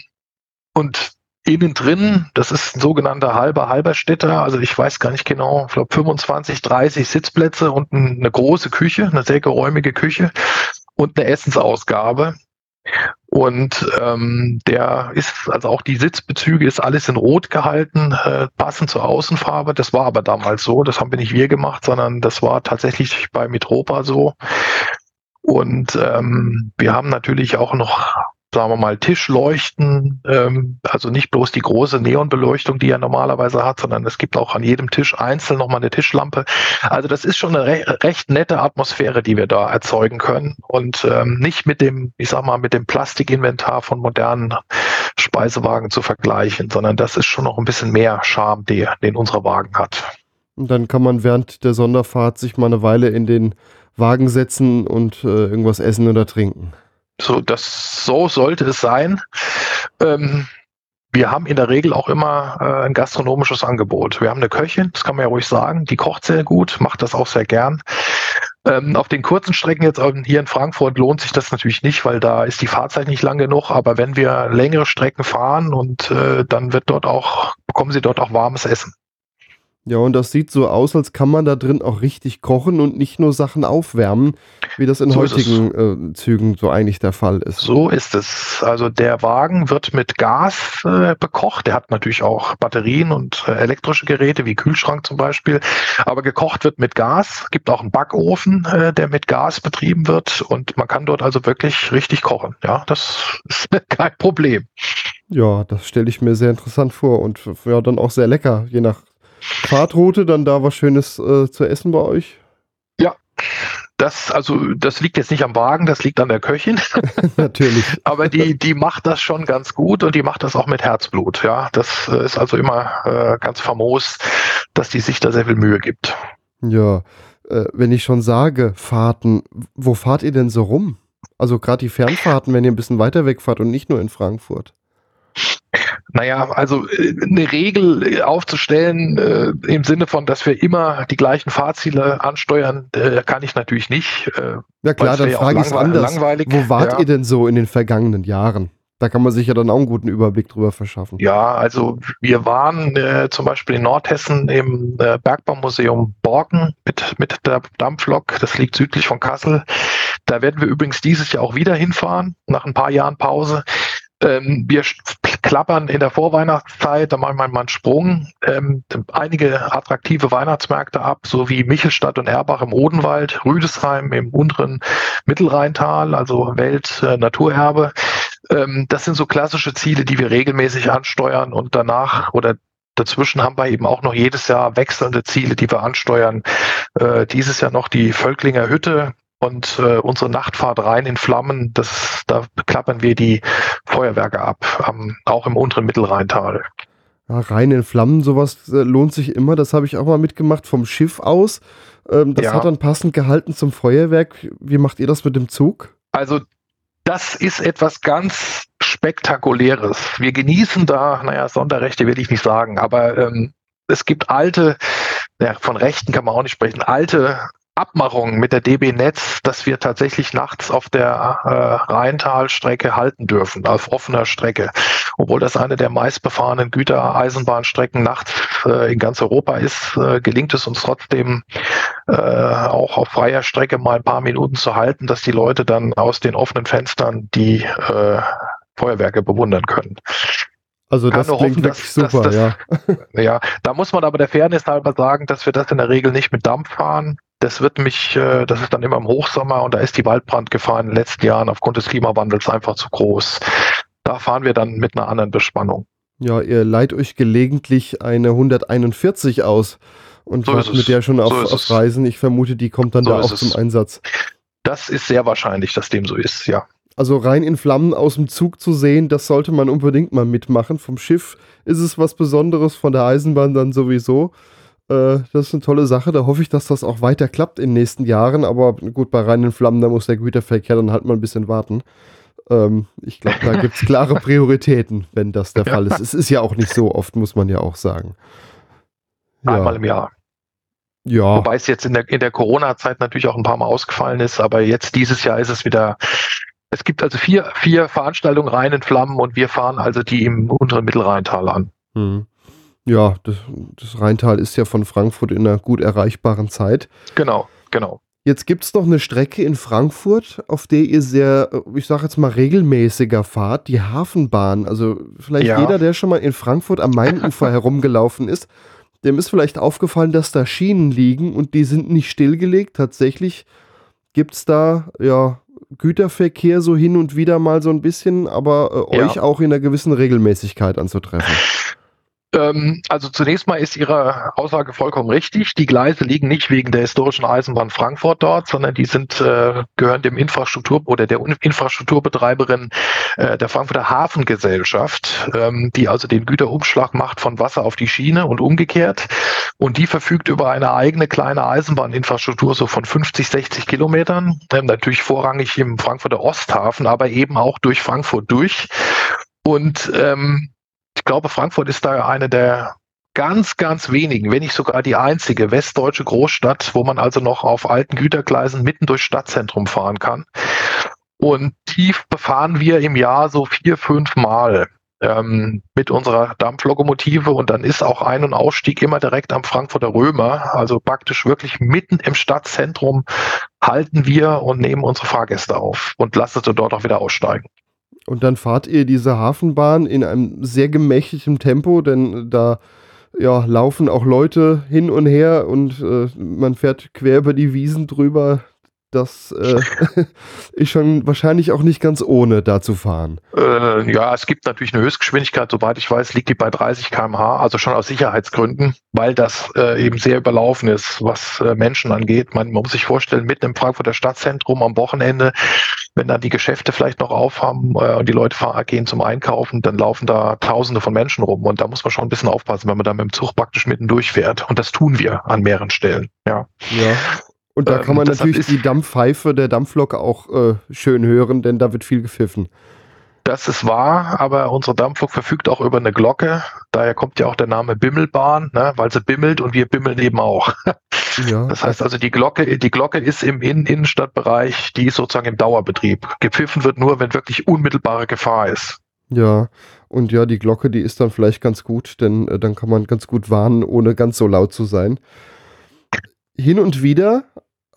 E: und innen drin, das ist ein sogenannter halber Halberstädter, also ich weiß gar nicht genau, ich glaube 25, 30 Sitzplätze und eine große Küche, eine sehr geräumige Küche und eine Essensausgabe. Und ähm, der ist, also auch die Sitzbezüge ist alles in Rot gehalten, äh, passend zur Außenfarbe. Das war aber damals so, das haben wir nicht wir gemacht, sondern das war tatsächlich bei Mitropa so. Und ähm, wir haben natürlich auch noch sagen wir mal, Tischleuchten, ähm, also nicht bloß die große Neonbeleuchtung, die er normalerweise hat, sondern es gibt auch an jedem Tisch einzeln nochmal eine Tischlampe. Also das ist schon eine re recht nette Atmosphäre, die wir da erzeugen können und ähm, nicht mit dem, ich sag mal, mit dem Plastikinventar von modernen Speisewagen zu vergleichen, sondern das ist schon noch ein bisschen mehr Charme, die, den unser Wagen hat.
C: Und dann kann man während der Sonderfahrt sich mal eine Weile in den Wagen setzen und äh, irgendwas essen oder trinken.
E: So, das, so sollte es sein. Ähm, wir haben in der Regel auch immer äh, ein gastronomisches Angebot. Wir haben eine Köchin, das kann man ja ruhig sagen, die kocht sehr gut, macht das auch sehr gern. Ähm, auf den kurzen Strecken jetzt hier in Frankfurt lohnt sich das natürlich nicht, weil da ist die Fahrzeit nicht lang genug. Aber wenn wir längere Strecken fahren und äh, dann wird dort auch, bekommen Sie dort auch warmes Essen.
C: Ja, und das sieht so aus, als kann man da drin auch richtig kochen und nicht nur Sachen aufwärmen, wie das in so heutigen äh, Zügen so eigentlich der Fall ist.
E: So ist es. Also der Wagen wird mit Gas äh, bekocht. Der hat natürlich auch Batterien und äh, elektrische Geräte, wie Kühlschrank zum Beispiel. Aber gekocht wird mit Gas. Gibt auch einen Backofen, äh, der mit Gas betrieben wird. Und man kann dort also wirklich richtig kochen. Ja, das ist kein Problem.
C: Ja, das stelle ich mir sehr interessant vor und ja, dann auch sehr lecker, je nach Fahrtroute, dann da was Schönes äh, zu essen bei euch?
E: Ja, das, also, das liegt jetzt nicht am Wagen, das liegt an der Köchin.
C: Natürlich.
E: Aber die, die macht das schon ganz gut und die macht das auch mit Herzblut. Ja, das äh, ist also immer äh, ganz famos, dass die sich da sehr viel Mühe gibt.
C: Ja, äh, wenn ich schon sage, Fahrten, wo fahrt ihr denn so rum? Also gerade die Fernfahrten, wenn ihr ein bisschen weiter wegfahrt und nicht nur in Frankfurt.
E: Naja, also äh, eine Regel äh, aufzustellen äh, im Sinne von, dass wir immer die gleichen Fahrziele ansteuern, äh, kann ich natürlich nicht.
C: Äh, ja klar, dann frage ich es anders. Langweilig. Wo wart ja. ihr denn so in den vergangenen Jahren? Da kann man sich ja dann auch einen guten Überblick drüber verschaffen.
E: Ja, also wir waren äh, zum Beispiel in Nordhessen im äh, Bergbaumuseum Borken mit, mit der Dampflok. Das liegt südlich von Kassel. Da werden wir übrigens dieses Jahr auch wieder hinfahren, nach ein paar Jahren Pause. Ähm, wir klappern in der Vorweihnachtszeit, da machen wir mal einen Sprung, ähm, einige attraktive Weihnachtsmärkte ab, so wie Michelstadt und Erbach im Odenwald, Rüdesheim im unteren Mittelrheintal, also Welt-Naturerbe. Äh, ähm, das sind so klassische Ziele, die wir regelmäßig ansteuern und danach oder Dazwischen haben wir eben auch noch jedes Jahr wechselnde Ziele, die wir ansteuern. Äh, dieses Jahr noch die Völklinger Hütte, und äh, unsere Nachtfahrt rein in Flammen, das, da klappern wir die Feuerwerke ab, ähm, auch im unteren Mittelrheintal.
C: Ja, rein in Flammen, sowas äh, lohnt sich immer. Das habe ich auch mal mitgemacht vom Schiff aus. Ähm, das ja. hat dann passend gehalten zum Feuerwerk. Wie macht ihr das mit dem Zug?
E: Also das ist etwas ganz Spektakuläres. Wir genießen da, naja, Sonderrechte will ich nicht sagen, aber ähm, es gibt alte, ja, von Rechten kann man auch nicht sprechen, alte Abmachung mit der DB Netz, dass wir tatsächlich nachts auf der äh, Rheintalstrecke halten dürfen, auf offener Strecke. Obwohl das eine der meistbefahrenen Gütereisenbahnstrecken nachts äh, in ganz Europa ist, äh, gelingt es uns trotzdem äh, auch auf freier Strecke mal ein paar Minuten zu halten, dass die Leute dann aus den offenen Fenstern die äh, Feuerwerke bewundern können.
C: Also das klingt hoffen, wirklich dass, super, dass,
E: dass, ja. ja. Da muss man aber der Fairness halber sagen, dass wir das in der Regel nicht mit Dampf fahren, das wird mich, äh, das ist dann immer im Hochsommer und da ist die Waldbrandgefahr in den letzten Jahren aufgrund des Klimawandels einfach zu groß. Da fahren wir dann mit einer anderen Bespannung.
C: Ja, ihr leiht euch gelegentlich eine 141 aus. und so warten mit der schon auf, so auf Reisen. Ich vermute, die kommt dann so da auch zum Einsatz.
E: Das ist sehr wahrscheinlich, dass dem so ist, ja.
C: Also rein in Flammen aus dem Zug zu sehen, das sollte man unbedingt mal mitmachen. Vom Schiff ist es was Besonderes, von der Eisenbahn dann sowieso. Äh, das ist eine tolle Sache. Da hoffe ich, dass das auch weiter klappt in den nächsten Jahren. Aber gut, bei reinen Flammen, da muss der Güterverkehr dann halt mal ein bisschen warten. Ähm, ich glaube, da gibt es klare Prioritäten, wenn das der Fall ist. Es ist ja auch nicht so oft, muss man ja auch sagen.
E: Ja. Einmal im Jahr. Ja. Wobei es jetzt in der, in der Corona-Zeit natürlich auch ein paar Mal ausgefallen ist, aber jetzt dieses Jahr ist es wieder. Es gibt also vier, vier Veranstaltungen rein in Flammen und wir fahren also die im unteren Mittelrheintal an. Hm.
C: Ja, das, das Rheintal ist ja von Frankfurt in einer gut erreichbaren Zeit.
E: Genau, genau.
C: Jetzt gibt es noch eine Strecke in Frankfurt, auf der ihr sehr, ich sage jetzt mal, regelmäßiger fahrt, die Hafenbahn. Also vielleicht ja. jeder, der schon mal in Frankfurt am Mainufer herumgelaufen ist, dem ist vielleicht aufgefallen, dass da Schienen liegen und die sind nicht stillgelegt. Tatsächlich gibt es da ja Güterverkehr so hin und wieder mal so ein bisschen, aber äh, ja. euch auch in einer gewissen Regelmäßigkeit anzutreffen.
E: Ähm, also zunächst mal ist Ihre Aussage vollkommen richtig. Die Gleise liegen nicht wegen der historischen Eisenbahn Frankfurt dort, sondern die sind äh, gehören dem Infrastruktur oder der Infrastrukturbetreiberin äh, der Frankfurter Hafengesellschaft, ähm, die also den Güterumschlag macht von Wasser auf die Schiene und umgekehrt. Und die verfügt über eine eigene kleine Eisenbahninfrastruktur so von 50, 60 Kilometern, ähm, natürlich vorrangig im Frankfurter Osthafen, aber eben auch durch Frankfurt durch. Und ähm, ich glaube, Frankfurt ist da eine der ganz, ganz wenigen, wenn nicht sogar die einzige westdeutsche Großstadt, wo man also noch auf alten Gütergleisen mitten durchs Stadtzentrum fahren kann. Und tief befahren wir im Jahr so vier, fünf Mal ähm, mit unserer Dampflokomotive und dann ist auch Ein- und Ausstieg immer direkt am Frankfurter Römer, also praktisch wirklich mitten im Stadtzentrum halten wir und nehmen unsere Fahrgäste auf und lassen sie dort auch wieder aussteigen.
C: Und dann fahrt ihr diese Hafenbahn in einem sehr gemächlichen Tempo, denn da ja, laufen auch Leute hin und her und äh, man fährt quer über die Wiesen drüber. Das äh, ist schon wahrscheinlich auch nicht ganz ohne, da zu fahren.
E: Äh, ja, es gibt natürlich eine Höchstgeschwindigkeit, soweit ich weiß, liegt die bei 30 km/h, also schon aus Sicherheitsgründen, weil das äh, eben sehr überlaufen ist, was äh, Menschen angeht. Man, man, muss sich vorstellen, mitten im Frankfurter Stadtzentrum am Wochenende, wenn dann die Geschäfte vielleicht noch aufhaben äh, und die Leute fahren, gehen zum Einkaufen, dann laufen da Tausende von Menschen rum und da muss man schon ein bisschen aufpassen, wenn man da mit dem Zug praktisch mitten durchfährt. Und das tun wir an mehreren Stellen. Ja.
C: Ja. Und da kann man ähm, natürlich die Dampfpfeife der Dampflok auch äh, schön hören, denn da wird viel gepfiffen.
E: Das ist wahr, aber unsere Dampflok verfügt auch über eine Glocke. Daher kommt ja auch der Name Bimmelbahn, ne, weil sie bimmelt und wir bimmeln eben auch. Ja. Das heißt also, die Glocke, die Glocke ist im Innen Innenstadtbereich, die ist sozusagen im Dauerbetrieb. Gepfiffen wird nur, wenn wirklich unmittelbare Gefahr ist.
C: Ja, und ja, die Glocke, die ist dann vielleicht ganz gut, denn äh, dann kann man ganz gut warnen, ohne ganz so laut zu sein. Hin und wieder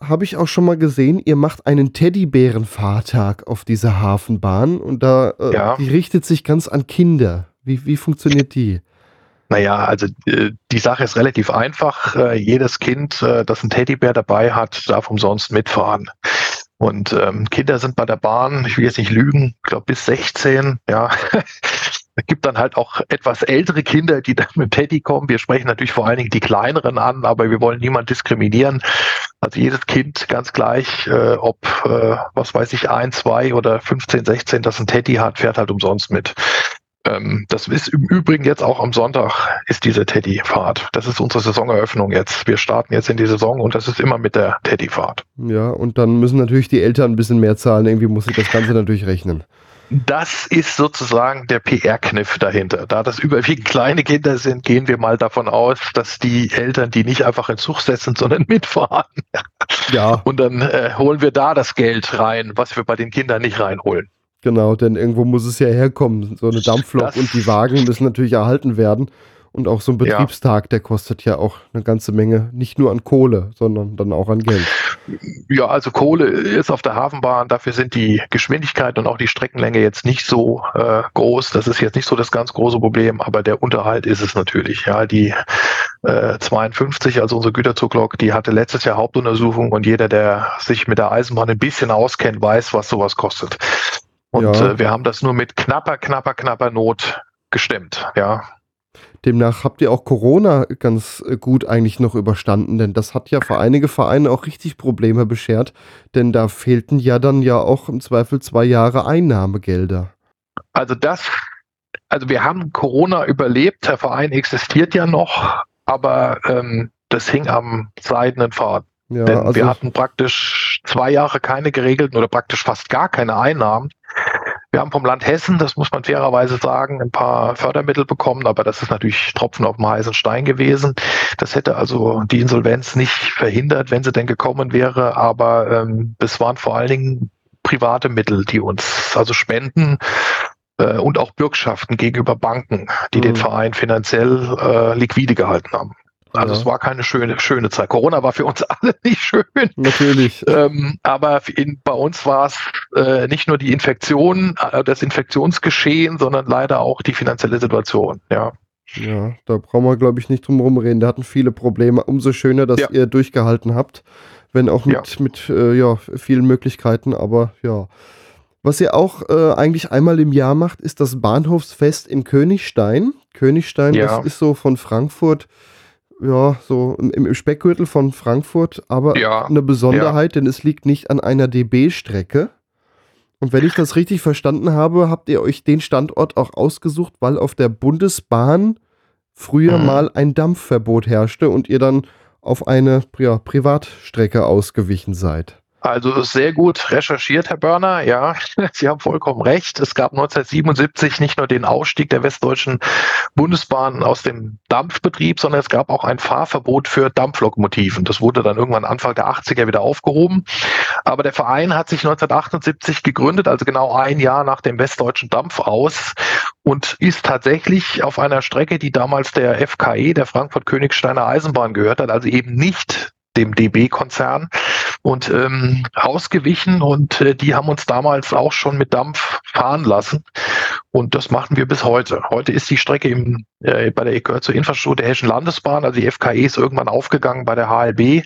C: habe ich auch schon mal gesehen, ihr macht einen Teddybärenfahrtag auf dieser Hafenbahn und da äh, ja. die richtet sich ganz an Kinder. Wie, wie funktioniert die?
E: Naja, also äh, die Sache ist relativ einfach. Äh, jedes Kind, äh, das einen Teddybär dabei hat, darf umsonst mitfahren. Und ähm, Kinder sind bei der Bahn, ich will jetzt nicht lügen, ich glaube bis 16, ja. Es gibt dann halt auch etwas ältere Kinder, die dann mit Teddy kommen. Wir sprechen natürlich vor allen Dingen die kleineren an, aber wir wollen niemand diskriminieren. Also jedes Kind, ganz gleich, äh, ob, äh, was weiß ich, ein, zwei oder 15, 16, das ein Teddy hat, fährt halt umsonst mit. Ähm, das ist im Übrigen jetzt auch am Sonntag ist diese Teddy-Fahrt. Das ist unsere Saisoneröffnung jetzt. Wir starten jetzt in die Saison und das ist immer mit der Teddy-Fahrt.
C: Ja, und dann müssen natürlich die Eltern ein bisschen mehr zahlen. Irgendwie muss sich das Ganze natürlich rechnen.
E: Das ist sozusagen der PR-Kniff dahinter. Da das überwiegend kleine Kinder sind, gehen wir mal davon aus, dass die Eltern die nicht einfach in Zug setzen, sondern mitfahren. Ja. Und dann äh, holen wir da das Geld rein, was wir bei den Kindern nicht reinholen.
C: Genau, denn irgendwo muss es ja herkommen. So eine Dampflok das und die Wagen müssen natürlich erhalten werden. Und auch so ein Betriebstag, ja. der kostet ja auch eine ganze Menge, nicht nur an Kohle, sondern dann auch an Geld.
E: Ja, also Kohle ist auf der Hafenbahn, dafür sind die Geschwindigkeit und auch die Streckenlänge jetzt nicht so äh, groß. Das ist jetzt nicht so das ganz große Problem, aber der Unterhalt ist es natürlich. Ja, die äh, 52, also unsere Güterzuglok, die hatte letztes Jahr Hauptuntersuchung und jeder, der sich mit der Eisenbahn ein bisschen auskennt, weiß, was sowas kostet. Und ja. äh, wir haben das nur mit knapper, knapper, knapper Not gestemmt, ja.
C: Demnach habt ihr auch Corona ganz äh, gut eigentlich noch überstanden, denn das hat ja für einige Vereine auch richtig Probleme beschert, denn da fehlten ja dann ja auch im Zweifel zwei Jahre Einnahmegelder.
E: Also das, also wir haben Corona überlebt, der Verein existiert ja noch, aber ähm, das hing am seidenen Faden. Ja, Denn also wir hatten praktisch zwei Jahre keine geregelten oder praktisch fast gar keine Einnahmen. Wir haben vom Land Hessen, das muss man fairerweise sagen, ein paar Fördermittel bekommen, aber das ist natürlich Tropfen auf dem heißen Stein gewesen. Das hätte also die Insolvenz nicht verhindert, wenn sie denn gekommen wäre, aber ähm, es waren vor allen Dingen private Mittel, die uns also Spenden äh, und auch Bürgschaften gegenüber Banken, die mhm. den Verein finanziell äh, liquide gehalten haben. Also ja. es war keine schöne, schöne Zeit. Corona war für uns alle nicht schön.
C: Natürlich.
E: Ähm, aber in, bei uns war es äh, nicht nur die Infektion, äh, das Infektionsgeschehen, sondern leider auch die finanzielle Situation. Ja.
C: Ja, da brauchen wir, glaube ich, nicht drum herum reden. Da hatten viele Probleme. Umso schöner, dass ja. ihr durchgehalten habt. Wenn auch mit, ja. mit äh, ja, vielen Möglichkeiten, aber ja. Was ihr auch äh, eigentlich einmal im Jahr macht, ist das Bahnhofsfest in Königstein. Königstein, ja. das ist so von Frankfurt ja, so im, im Speckgürtel von Frankfurt, aber ja, eine Besonderheit, ja. denn es liegt nicht an einer DB-Strecke. Und wenn ich das richtig verstanden habe, habt ihr euch den Standort auch ausgesucht, weil auf der Bundesbahn früher mhm. mal ein Dampfverbot herrschte und ihr dann auf eine ja, Privatstrecke ausgewichen seid.
E: Also sehr gut recherchiert, Herr Börner. Ja, Sie haben vollkommen recht. Es gab 1977 nicht nur den Ausstieg der westdeutschen Bundesbahn aus dem Dampfbetrieb, sondern es gab auch ein Fahrverbot für Dampflokomotiven. Das wurde dann irgendwann Anfang der 80er wieder aufgehoben. Aber der Verein hat sich 1978 gegründet, also genau ein Jahr nach dem westdeutschen Dampf aus und ist tatsächlich auf einer Strecke, die damals der FKE, der Frankfurt-Königsteiner Eisenbahn gehört hat, also eben nicht dem DB-Konzern und ähm, ausgewichen und äh, die haben uns damals auch schon mit Dampf fahren lassen. Und das machen wir bis heute. Heute ist die Strecke im, äh, bei der gehört zur Infrastruktur der Hessischen Landesbahn, also die FKE ist irgendwann aufgegangen bei der HLB,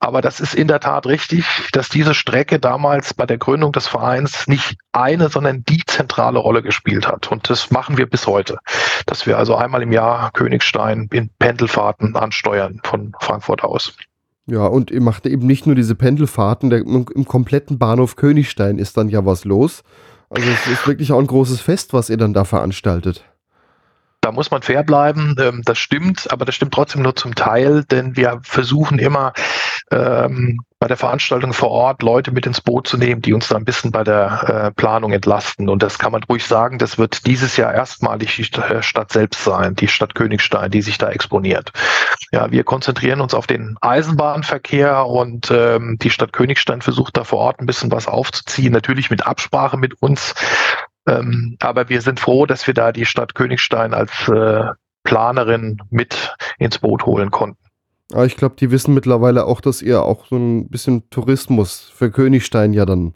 E: aber das ist in der Tat richtig, dass diese Strecke damals bei der Gründung des Vereins nicht eine, sondern die zentrale Rolle gespielt hat. Und das machen wir bis heute, dass wir also einmal im Jahr Königstein in Pendelfahrten ansteuern von Frankfurt aus.
C: Ja, und ihr macht eben nicht nur diese Pendelfahrten, der, im kompletten Bahnhof Königstein ist dann ja was los. Also es ist wirklich auch ein großes Fest, was ihr dann da veranstaltet.
E: Da muss man fair bleiben, ähm, das stimmt, aber das stimmt trotzdem nur zum Teil, denn wir versuchen immer ähm, bei der Veranstaltung vor Ort Leute mit ins Boot zu nehmen, die uns da ein bisschen bei der äh, Planung entlasten. Und das kann man ruhig sagen, das wird dieses Jahr erstmalig die äh, Stadt selbst sein, die Stadt Königstein, die sich da exponiert. Ja, wir konzentrieren uns auf den Eisenbahnverkehr und ähm, die Stadt Königstein versucht da vor Ort ein bisschen was aufzuziehen, natürlich mit Absprache mit uns. Ähm, aber wir sind froh, dass wir da die Stadt Königstein als äh, Planerin mit ins Boot holen konnten.
C: Aber ich glaube, die wissen mittlerweile auch, dass ihr auch so ein bisschen Tourismus für Königstein ja dann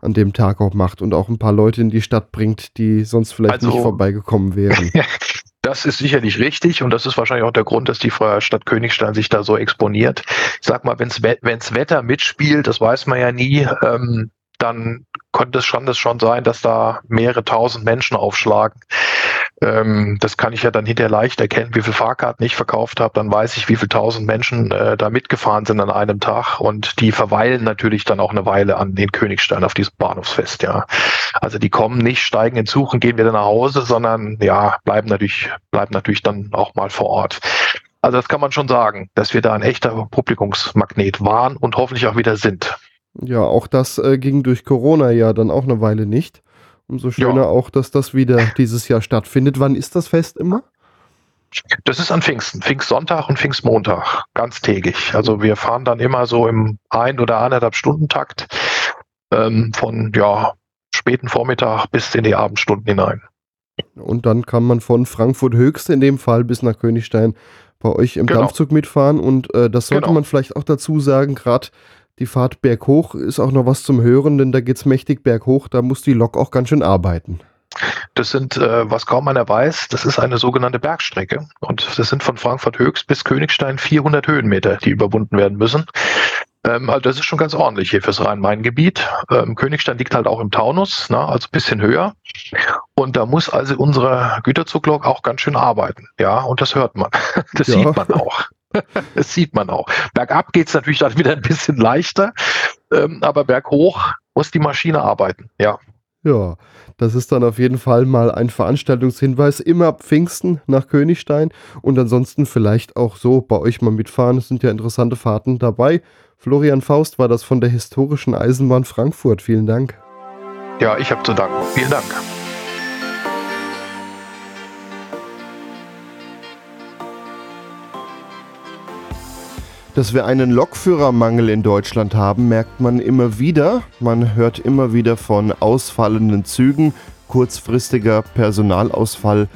C: an dem Tag auch macht und auch ein paar Leute in die Stadt bringt, die sonst vielleicht also, nicht vorbeigekommen wären.
E: Das ist sicherlich richtig und das ist wahrscheinlich auch der Grund, dass die Stadt Königstein sich da so exponiert. Ich sag mal, wenn es Wetter mitspielt, das weiß man ja nie, ähm, dann könnte es schon, das schon sein, dass da mehrere tausend Menschen aufschlagen. Ähm, das kann ich ja dann hinterher leicht erkennen, wie viele Fahrkarten ich verkauft habe. Dann weiß ich, wie viele tausend Menschen äh, da mitgefahren sind an einem Tag. Und die verweilen natürlich dann auch eine Weile an den Königstein auf diesem Bahnhofsfest, ja. Also die kommen nicht, steigen in Zug und gehen wieder nach Hause, sondern ja, bleiben natürlich, bleiben natürlich dann auch mal vor Ort. Also das kann man schon sagen, dass wir da ein echter Publikumsmagnet waren und hoffentlich auch wieder sind.
C: Ja, auch das äh, ging durch Corona ja dann auch eine Weile nicht. Umso schöner ja. auch, dass das wieder dieses Jahr stattfindet. Wann ist das Fest immer?
E: Das ist an Pfingsten, Pfingstsonntag und Pfingstmontag, ganztägig. Also wir fahren dann immer so im ein oder anderthalb Stunden Takt ähm, von ja, späten Vormittag bis in die Abendstunden hinein.
C: Und dann kann man von Frankfurt Höchst in dem Fall bis nach Königstein bei euch im genau. Dampfzug mitfahren. Und äh, das sollte genau. man vielleicht auch dazu sagen, gerade die Fahrt berghoch ist auch noch was zum Hören, denn da geht es mächtig berghoch, da muss die Lok auch ganz schön arbeiten.
E: Das sind, äh, was kaum einer weiß, das ist eine sogenannte Bergstrecke. Und das sind von Frankfurt Höchst bis Königstein 400 Höhenmeter, die überwunden werden müssen. Ähm, also das ist schon ganz ordentlich hier fürs Rhein-Main-Gebiet. Ähm, Königstein liegt halt auch im Taunus, ne, also ein bisschen höher. Und da muss also unsere Güterzuglok auch ganz schön arbeiten. Ja, und das hört man. Das ja. sieht man auch. Das sieht man auch. Bergab geht es natürlich dann wieder ein bisschen leichter, ähm, aber berghoch muss die Maschine arbeiten. Ja.
C: Ja, das ist dann auf jeden Fall mal ein Veranstaltungshinweis. Immer ab Pfingsten nach Königstein und ansonsten vielleicht auch so bei euch mal mitfahren. Es sind ja interessante Fahrten dabei. Florian Faust war das von der historischen Eisenbahn Frankfurt. Vielen Dank.
E: Ja, ich habe zu danken. Vielen Dank.
C: Dass wir einen Lokführermangel in Deutschland haben, merkt man immer wieder. Man hört immer wieder von ausfallenden Zügen, kurzfristiger Personalausfall.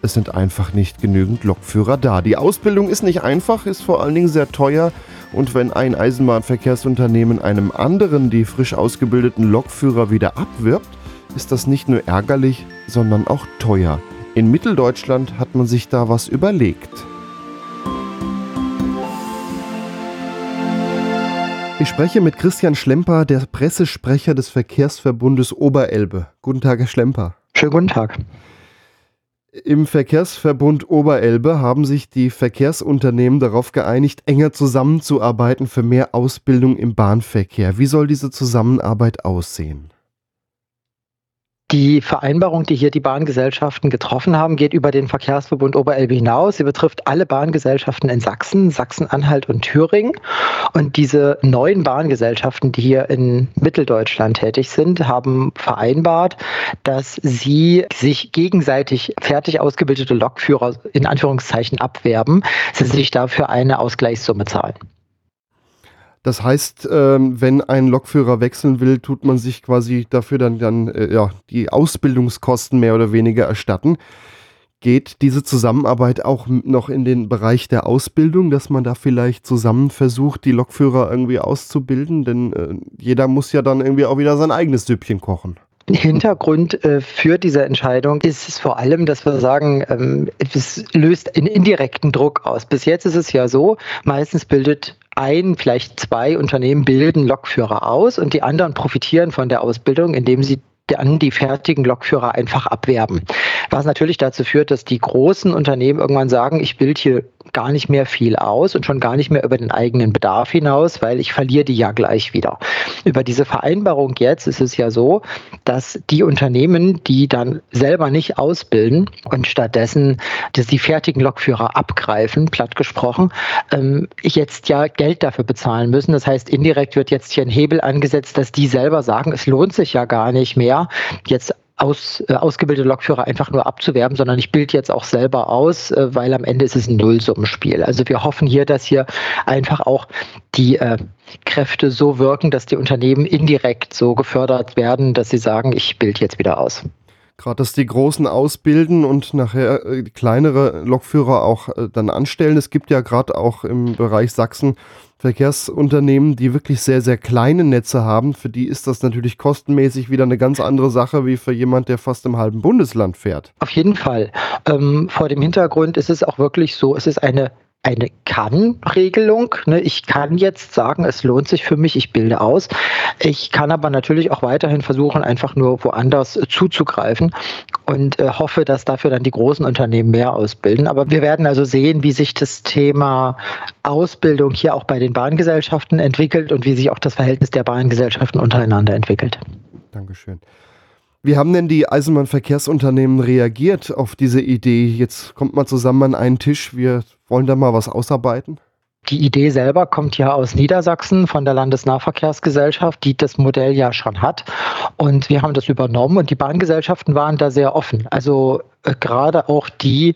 C: Es sind einfach nicht genügend Lokführer da. Die Ausbildung ist nicht einfach, ist vor allen Dingen sehr teuer. Und wenn ein Eisenbahnverkehrsunternehmen einem anderen die frisch ausgebildeten Lokführer wieder abwirbt, ist das nicht nur ärgerlich, sondern auch teuer. In Mitteldeutschland hat man sich da was überlegt. Ich spreche mit Christian Schlemper, der Pressesprecher des Verkehrsverbundes Oberelbe. Guten Tag, Herr Schlemper.
F: Schönen guten Tag.
C: Im Verkehrsverbund Oberelbe haben sich die Verkehrsunternehmen darauf geeinigt, enger zusammenzuarbeiten für mehr Ausbildung im Bahnverkehr. Wie soll diese Zusammenarbeit aussehen?
F: Die Vereinbarung, die hier die Bahngesellschaften getroffen haben, geht über den Verkehrsverbund Oberelbe hinaus. Sie betrifft alle Bahngesellschaften in Sachsen, Sachsen-Anhalt und Thüringen. Und diese neuen Bahngesellschaften, die hier in Mitteldeutschland tätig sind, haben vereinbart, dass sie sich gegenseitig fertig ausgebildete Lokführer in Anführungszeichen abwerben, sie sich dafür eine Ausgleichssumme zahlen.
C: Das heißt, ähm, wenn ein Lokführer wechseln will, tut man sich quasi dafür dann, dann äh, ja, die Ausbildungskosten mehr oder weniger erstatten. Geht diese Zusammenarbeit auch noch in den Bereich der Ausbildung, dass man da vielleicht zusammen versucht, die Lokführer irgendwie auszubilden? Denn äh, jeder muss ja dann irgendwie auch wieder sein eigenes Süppchen kochen.
F: Hintergrund äh, für diese Entscheidung ist es vor allem, dass wir sagen, ähm, es löst einen indirekten Druck aus. Bis jetzt ist es ja so, meistens bildet ein, vielleicht zwei Unternehmen bilden Lokführer aus und die anderen profitieren von der Ausbildung, indem sie dann die fertigen Lokführer einfach abwerben. Was natürlich dazu führt, dass die großen Unternehmen irgendwann sagen, ich bilde hier gar nicht mehr viel aus und schon gar nicht mehr über den eigenen Bedarf hinaus, weil ich verliere die ja gleich wieder. Über diese Vereinbarung jetzt ist es ja so, dass die Unternehmen, die dann selber nicht ausbilden und stattdessen die fertigen Lokführer abgreifen, platt gesprochen, ähm, jetzt ja Geld dafür bezahlen müssen. Das heißt, indirekt wird jetzt hier ein Hebel angesetzt, dass die selber sagen, es lohnt sich ja gar nicht mehr, jetzt aus, äh, ausgebildete Lokführer einfach nur abzuwerben, sondern ich bilde jetzt auch selber aus, äh, weil am Ende ist es ein Nullsummenspiel. Also wir hoffen hier, dass hier einfach auch die äh, Kräfte so wirken, dass die Unternehmen indirekt so gefördert werden, dass sie sagen, ich bilde jetzt wieder aus.
C: Gerade, dass die Großen ausbilden und nachher äh, kleinere Lokführer auch äh, dann anstellen. Es gibt ja gerade auch im Bereich Sachsen Verkehrsunternehmen, die wirklich sehr, sehr kleine Netze haben. Für die ist das natürlich kostenmäßig wieder eine ganz andere Sache wie für jemand, der fast im halben Bundesland fährt.
F: Auf jeden Fall. Ähm, vor dem Hintergrund ist es auch wirklich so, es ist eine eine Kann-Regelung. Ne? Ich kann jetzt sagen, es lohnt sich für mich, ich bilde aus. Ich kann aber natürlich auch weiterhin versuchen, einfach nur woanders zuzugreifen und äh, hoffe, dass dafür dann die großen Unternehmen mehr ausbilden. Aber wir werden also sehen, wie sich das Thema Ausbildung hier auch bei den Bahngesellschaften entwickelt und wie sich auch das Verhältnis der Bahngesellschaften untereinander entwickelt.
C: Dankeschön. Wie haben denn die Eisenbahnverkehrsunternehmen reagiert auf diese Idee? Jetzt kommt man zusammen an einen Tisch, wir wollen da mal was ausarbeiten?
F: Die Idee selber kommt ja aus Niedersachsen von der Landesnahverkehrsgesellschaft, die das Modell ja schon hat. Und wir haben das übernommen und die Bahngesellschaften waren da sehr offen. Also äh, gerade auch die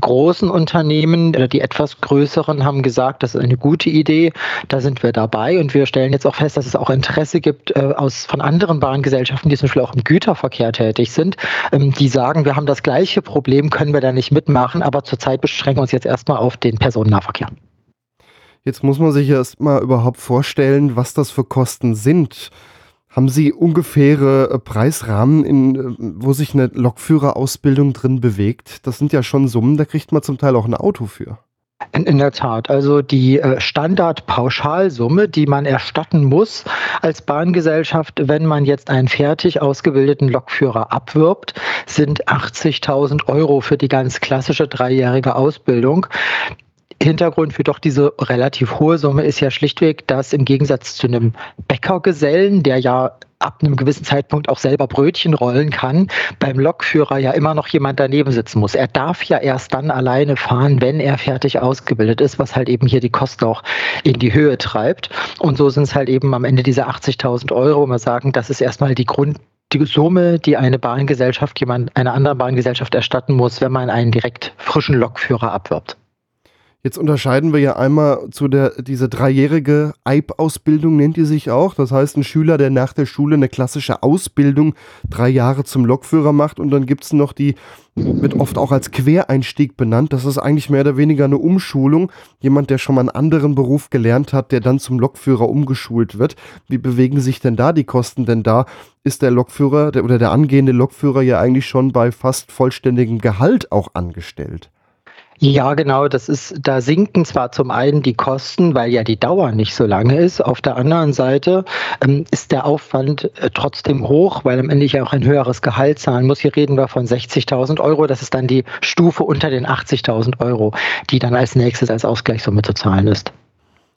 F: großen Unternehmen oder die etwas größeren haben gesagt, das ist eine gute Idee, da sind wir dabei. Und wir stellen jetzt auch fest, dass es auch Interesse gibt äh, aus, von anderen Bahngesellschaften, die zum Beispiel auch im Güterverkehr tätig sind, ähm, die sagen, wir haben das gleiche Problem, können wir da nicht mitmachen, aber zurzeit beschränken wir uns jetzt erstmal auf den Personennahverkehr.
C: Jetzt muss man sich erst mal überhaupt vorstellen, was das für Kosten sind. Haben Sie ungefähre äh, Preisrahmen, in, äh, wo sich eine Lokführerausbildung drin bewegt? Das sind ja schon Summen, da kriegt man zum Teil auch ein Auto für.
F: In, der Tat. Also die äh, Standardpauschalsumme, die man erstatten muss als Bahngesellschaft, wenn man jetzt einen fertig ausgebildeten Lokführer abwirbt, sind 80.000 Euro für die ganz klassische dreijährige Ausbildung. Hintergrund für doch diese relativ hohe Summe ist ja schlichtweg, dass im Gegensatz zu einem Bäckergesellen, der ja ab einem gewissen Zeitpunkt auch selber Brötchen rollen kann, beim Lokführer ja immer noch jemand daneben sitzen muss. Er darf ja erst dann alleine fahren, wenn er fertig ausgebildet ist, was halt eben hier die Kosten auch in die Höhe treibt. Und so sind es halt eben am Ende diese 80.000 Euro. Wir sagen, das ist erstmal die Grund die Summe, die eine Bahngesellschaft jemand einer anderen Bahngesellschaft erstatten muss, wenn man einen direkt frischen Lokführer abwirbt.
C: Jetzt unterscheiden wir ja einmal zu der, diese dreijährige EIB-Ausbildung nennt die sich auch. Das heißt, ein Schüler, der nach der Schule eine klassische Ausbildung drei Jahre zum Lokführer macht und dann gibt es noch die, wird oft auch als Quereinstieg benannt. Das ist eigentlich mehr oder weniger eine Umschulung. Jemand, der schon mal einen anderen Beruf gelernt hat, der dann zum Lokführer umgeschult wird. Wie bewegen sich denn da die Kosten? Denn da ist der Lokführer der, oder der angehende Lokführer ja eigentlich schon bei fast vollständigem Gehalt auch angestellt.
F: Ja, genau. Das ist, da sinken zwar zum einen die Kosten, weil ja die Dauer nicht so lange ist. Auf der anderen Seite ähm, ist der Aufwand äh, trotzdem hoch, weil am Ende ich ja auch ein höheres Gehalt zahlen muss. Hier reden wir von 60.000 Euro. Das ist dann die Stufe unter den 80.000 Euro, die dann als nächstes als Ausgleichssumme zu zahlen ist.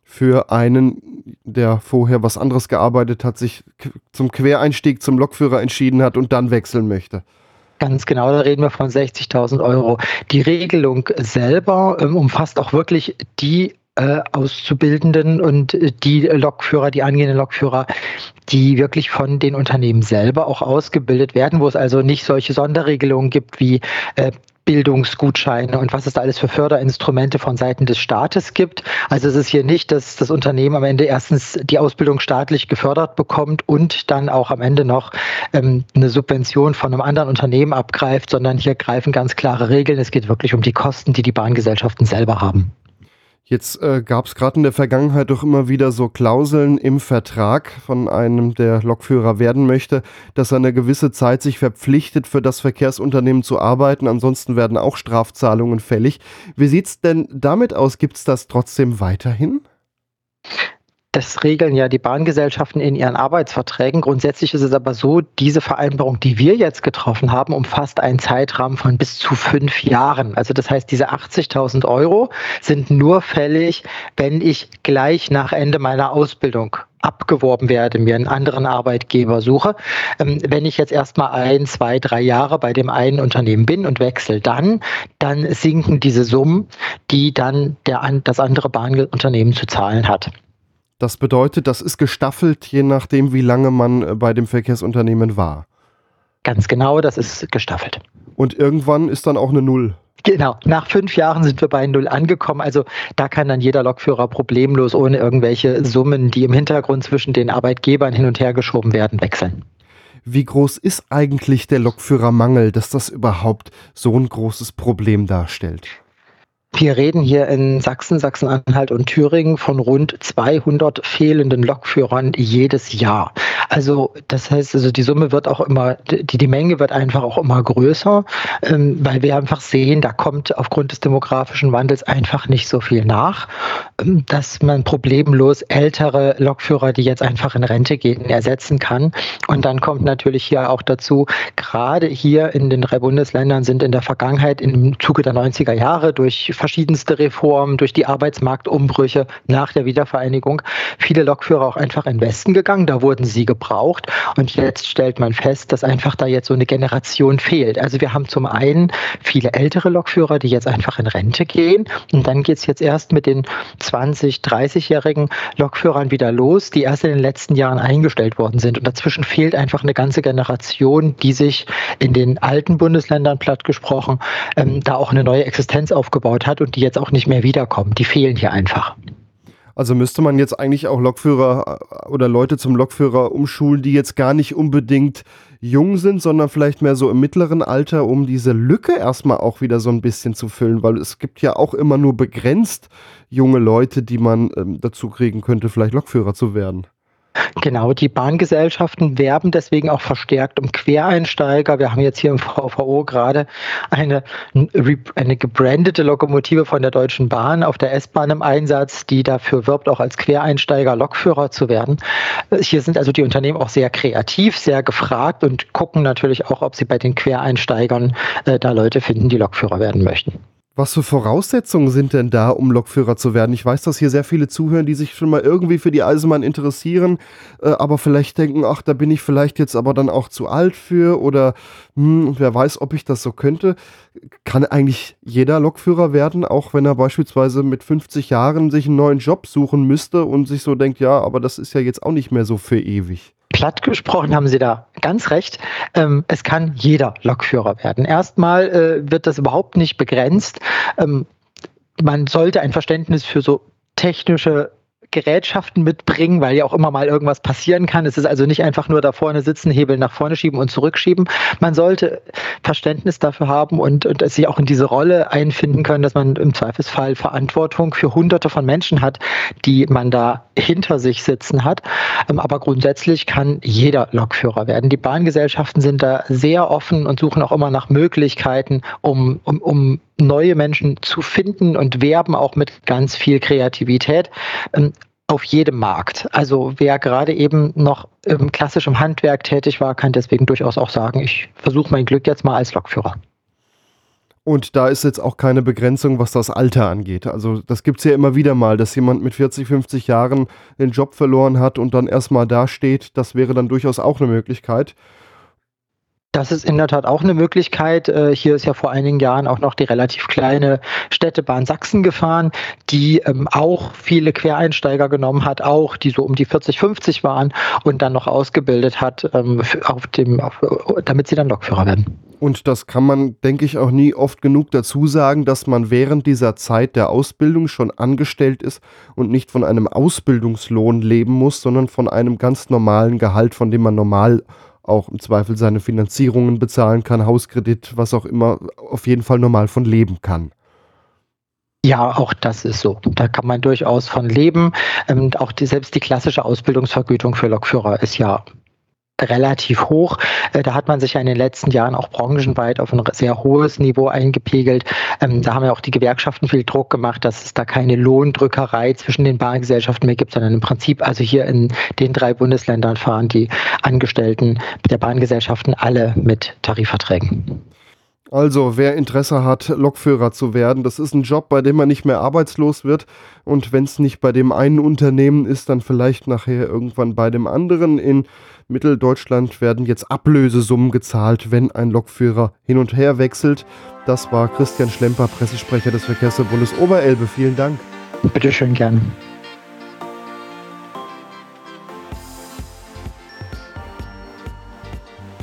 C: Für einen, der vorher was anderes gearbeitet hat, sich zum Quereinstieg zum Lokführer entschieden hat und dann wechseln möchte.
F: Ganz genau, da reden wir von 60.000 Euro. Die Regelung selber ähm, umfasst auch wirklich die äh, Auszubildenden und äh, die Lokführer, die angehenden Lokführer, die wirklich von den Unternehmen selber auch ausgebildet werden, wo es also nicht solche Sonderregelungen gibt wie äh, Bildungsgutscheine und was es da alles für Förderinstrumente von Seiten des Staates gibt. Also es ist hier nicht, dass das Unternehmen am Ende erstens die Ausbildung staatlich gefördert bekommt und dann auch am Ende noch ähm, eine Subvention von einem anderen Unternehmen abgreift, sondern hier greifen ganz klare Regeln. Es geht wirklich um die Kosten, die die Bahngesellschaften selber haben.
C: Jetzt äh, gab es gerade in der Vergangenheit doch immer wieder so Klauseln im Vertrag von einem, der Lokführer werden möchte, dass er eine gewisse Zeit sich verpflichtet, für das Verkehrsunternehmen zu arbeiten. Ansonsten werden auch Strafzahlungen fällig. Wie sieht es denn damit aus? Gibt es das trotzdem weiterhin?
F: Das regeln ja die Bahngesellschaften in ihren Arbeitsverträgen. Grundsätzlich ist es aber so, diese Vereinbarung, die wir jetzt getroffen haben, umfasst einen Zeitrahmen von bis zu fünf Jahren. Also das heißt, diese 80.000 Euro sind nur fällig, wenn ich gleich nach Ende meiner Ausbildung abgeworben werde, mir einen anderen Arbeitgeber suche. Ähm, wenn ich jetzt erstmal ein, zwei, drei Jahre bei dem einen Unternehmen bin und wechsle dann, dann sinken diese Summen, die dann der, das andere Bahnunternehmen zu zahlen hat.
C: Das bedeutet, das ist gestaffelt, je nachdem, wie lange man äh, bei dem Verkehrsunternehmen war.
F: Ganz genau, das ist gestaffelt.
C: Und irgendwann ist dann auch eine Null.
F: Genau, nach fünf Jahren sind wir bei Null angekommen. Also da kann dann jeder Lokführer problemlos ohne irgendwelche Summen, die im Hintergrund zwischen den Arbeitgebern hin und her geschoben werden, wechseln.
C: Wie groß ist eigentlich der Lokführermangel, dass das überhaupt so ein großes Problem darstellt?
F: Wir reden hier in Sachsen, Sachsen-Anhalt und Thüringen von rund 200 fehlenden Lokführern jedes Jahr. Also das heißt, also die Summe wird auch immer, die, die Menge wird einfach auch immer größer, ähm, weil wir einfach sehen, da kommt aufgrund des demografischen Wandels einfach nicht so viel nach, ähm, dass man problemlos ältere Lokführer, die jetzt einfach in Rente gehen, ersetzen kann. Und dann kommt natürlich hier auch dazu, gerade hier in den drei Bundesländern sind in der Vergangenheit im Zuge der 90er Jahre durch verschiedenste Reformen, durch die Arbeitsmarktumbrüche nach der Wiedervereinigung viele Lokführer auch einfach in den Westen gegangen. Da wurden sie gebraucht. Und jetzt stellt man fest, dass einfach da jetzt so eine Generation fehlt. Also wir haben zum einen viele ältere Lokführer, die jetzt einfach in Rente gehen. Und dann geht es jetzt erst mit den 20-, 30-jährigen Lokführern wieder los, die erst in den letzten Jahren eingestellt worden sind. Und dazwischen fehlt einfach eine ganze Generation, die sich in den alten Bundesländern platt gesprochen ähm, da auch eine neue Existenz aufgebaut hat hat und die jetzt auch nicht mehr wiederkommen. Die fehlen hier einfach.
C: Also müsste man jetzt eigentlich auch Lokführer äh, oder Leute zum Lokführer umschulen, die jetzt gar nicht unbedingt jung sind, sondern vielleicht mehr so im mittleren Alter, um diese Lücke erstmal auch wieder so ein bisschen zu füllen, weil es gibt ja auch immer nur begrenzt junge Leute, die man ähm, dazu kriegen könnte, vielleicht Lokführer zu werden.
F: Genau, die Bahngesellschaften werben deswegen auch verstärkt um Quereinsteiger. Wir haben jetzt hier im VVO gerade eine, eine gebrandete Lokomotive von der Deutschen Bahn auf der S-Bahn im Einsatz, die dafür wirbt, auch als Quereinsteiger Lokführer zu werden. Hier sind also die Unternehmen auch sehr kreativ, sehr gefragt und gucken natürlich auch, ob sie bei den Quereinsteigern äh, da Leute finden, die Lokführer werden möchten.
C: Was für Voraussetzungen sind denn da, um Lokführer zu werden? Ich weiß, dass hier sehr viele zuhören, die sich schon mal irgendwie für die Eisenbahn interessieren, äh, aber vielleicht denken, ach, da bin ich vielleicht jetzt aber dann auch zu alt für oder hm, wer weiß, ob ich das so könnte. Kann eigentlich jeder Lokführer werden, auch wenn er beispielsweise mit 50 Jahren sich einen neuen Job suchen müsste und sich so denkt, ja, aber das ist ja jetzt auch nicht mehr so für ewig.
F: Platt gesprochen haben Sie da ganz recht. Ähm, es kann jeder Lokführer werden. Erstmal äh, wird das überhaupt nicht begrenzt. Ähm, man sollte ein Verständnis für so technische Gerätschaften mitbringen, weil ja auch immer mal irgendwas passieren kann. Es ist also nicht einfach nur da vorne sitzen, Hebel nach vorne schieben und zurückschieben. Man sollte Verständnis dafür haben und, und sich auch in diese Rolle einfinden können, dass man im Zweifelsfall Verantwortung für Hunderte von Menschen hat, die man da hinter sich sitzen hat. Ähm, aber grundsätzlich kann jeder Lokführer werden. Die Bahngesellschaften sind da sehr offen und suchen auch immer nach Möglichkeiten, um, um, um neue Menschen zu finden und werben auch mit ganz viel Kreativität ähm, auf jedem Markt. Also wer gerade eben noch im klassischen Handwerk tätig war, kann deswegen durchaus auch sagen, ich versuche mein Glück jetzt mal als Lokführer.
C: Und da ist jetzt auch keine Begrenzung, was das Alter angeht. Also das gibt es ja immer wieder mal, dass jemand mit 40, 50 Jahren den Job verloren hat und dann erstmal dasteht. Das wäre dann durchaus auch eine Möglichkeit.
F: Das ist in der Tat auch eine Möglichkeit. Äh, hier ist ja vor einigen Jahren auch noch die relativ kleine Städtebahn Sachsen gefahren, die ähm, auch viele Quereinsteiger genommen hat, auch die so um die 40, 50 waren und dann noch ausgebildet hat, ähm, auf dem, auf, damit sie dann Lokführer werden.
C: Und das kann man, denke ich, auch nie oft genug dazu sagen, dass man während dieser Zeit der Ausbildung schon angestellt ist und nicht von einem Ausbildungslohn leben muss, sondern von einem ganz normalen Gehalt, von dem man normal auch im Zweifel seine Finanzierungen bezahlen kann, Hauskredit, was auch immer, auf jeden Fall normal von leben kann.
F: Ja, auch das ist so. Da kann man durchaus von leben. Ähm, auch die, selbst die klassische Ausbildungsvergütung für Lokführer ist ja relativ hoch. Äh, da hat man sich ja in den letzten Jahren auch branchenweit auf ein sehr hohes Niveau eingepegelt. Ähm, da haben ja auch die Gewerkschaften viel Druck gemacht, dass es da keine Lohndrückerei zwischen den Bahngesellschaften mehr gibt, sondern im Prinzip also hier in den drei Bundesländern fahren die Angestellten der Bahngesellschaften alle mit Tarifverträgen.
C: Also, wer Interesse hat, Lokführer zu werden, das ist ein Job, bei dem man nicht mehr arbeitslos wird. Und wenn es nicht bei dem einen Unternehmen ist, dann vielleicht nachher irgendwann bei dem anderen. In Mitteldeutschland werden jetzt Ablösesummen gezahlt, wenn ein Lokführer hin und her wechselt. Das war Christian Schlemper, Pressesprecher des Verkehrsverbundes Oberelbe. Vielen Dank.
F: Bitte schön gern.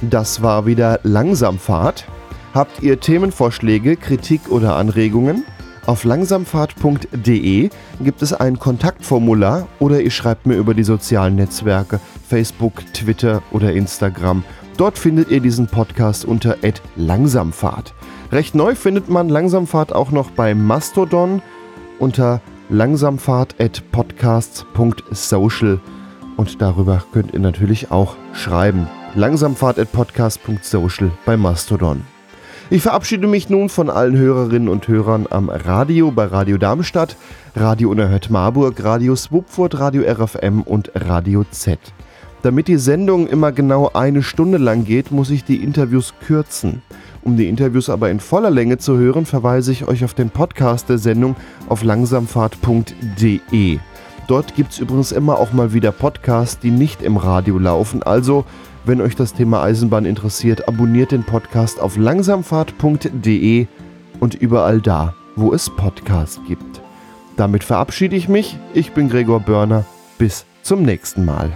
C: Das war wieder Langsamfahrt. Habt ihr Themenvorschläge, Kritik oder Anregungen? Auf langsamfahrt.de gibt es ein Kontaktformular oder ihr schreibt mir über die sozialen Netzwerke Facebook, Twitter oder Instagram. Dort findet ihr diesen Podcast unter @langsamfahrt. Recht neu findet man Langsamfahrt auch noch bei Mastodon unter langsamfahrt@podcasts.social und darüber könnt ihr natürlich auch schreiben. langsamfahrt@podcasts.social bei Mastodon. Ich verabschiede mich nun von allen Hörerinnen und Hörern am Radio bei Radio Darmstadt, Radio Unerhört Marburg, Radio Swupfurt, Radio RFM und Radio Z. Damit die Sendung immer genau eine Stunde lang geht, muss ich die Interviews kürzen. Um die Interviews aber in voller Länge zu hören, verweise ich euch auf den Podcast der Sendung auf langsamfahrt.de. Dort gibt es übrigens immer auch mal wieder Podcasts, die nicht im Radio laufen, also wenn euch das Thema Eisenbahn interessiert, abonniert den Podcast auf langsamfahrt.de und überall da, wo es Podcasts gibt. Damit verabschiede ich mich. Ich bin Gregor Börner. Bis zum nächsten Mal.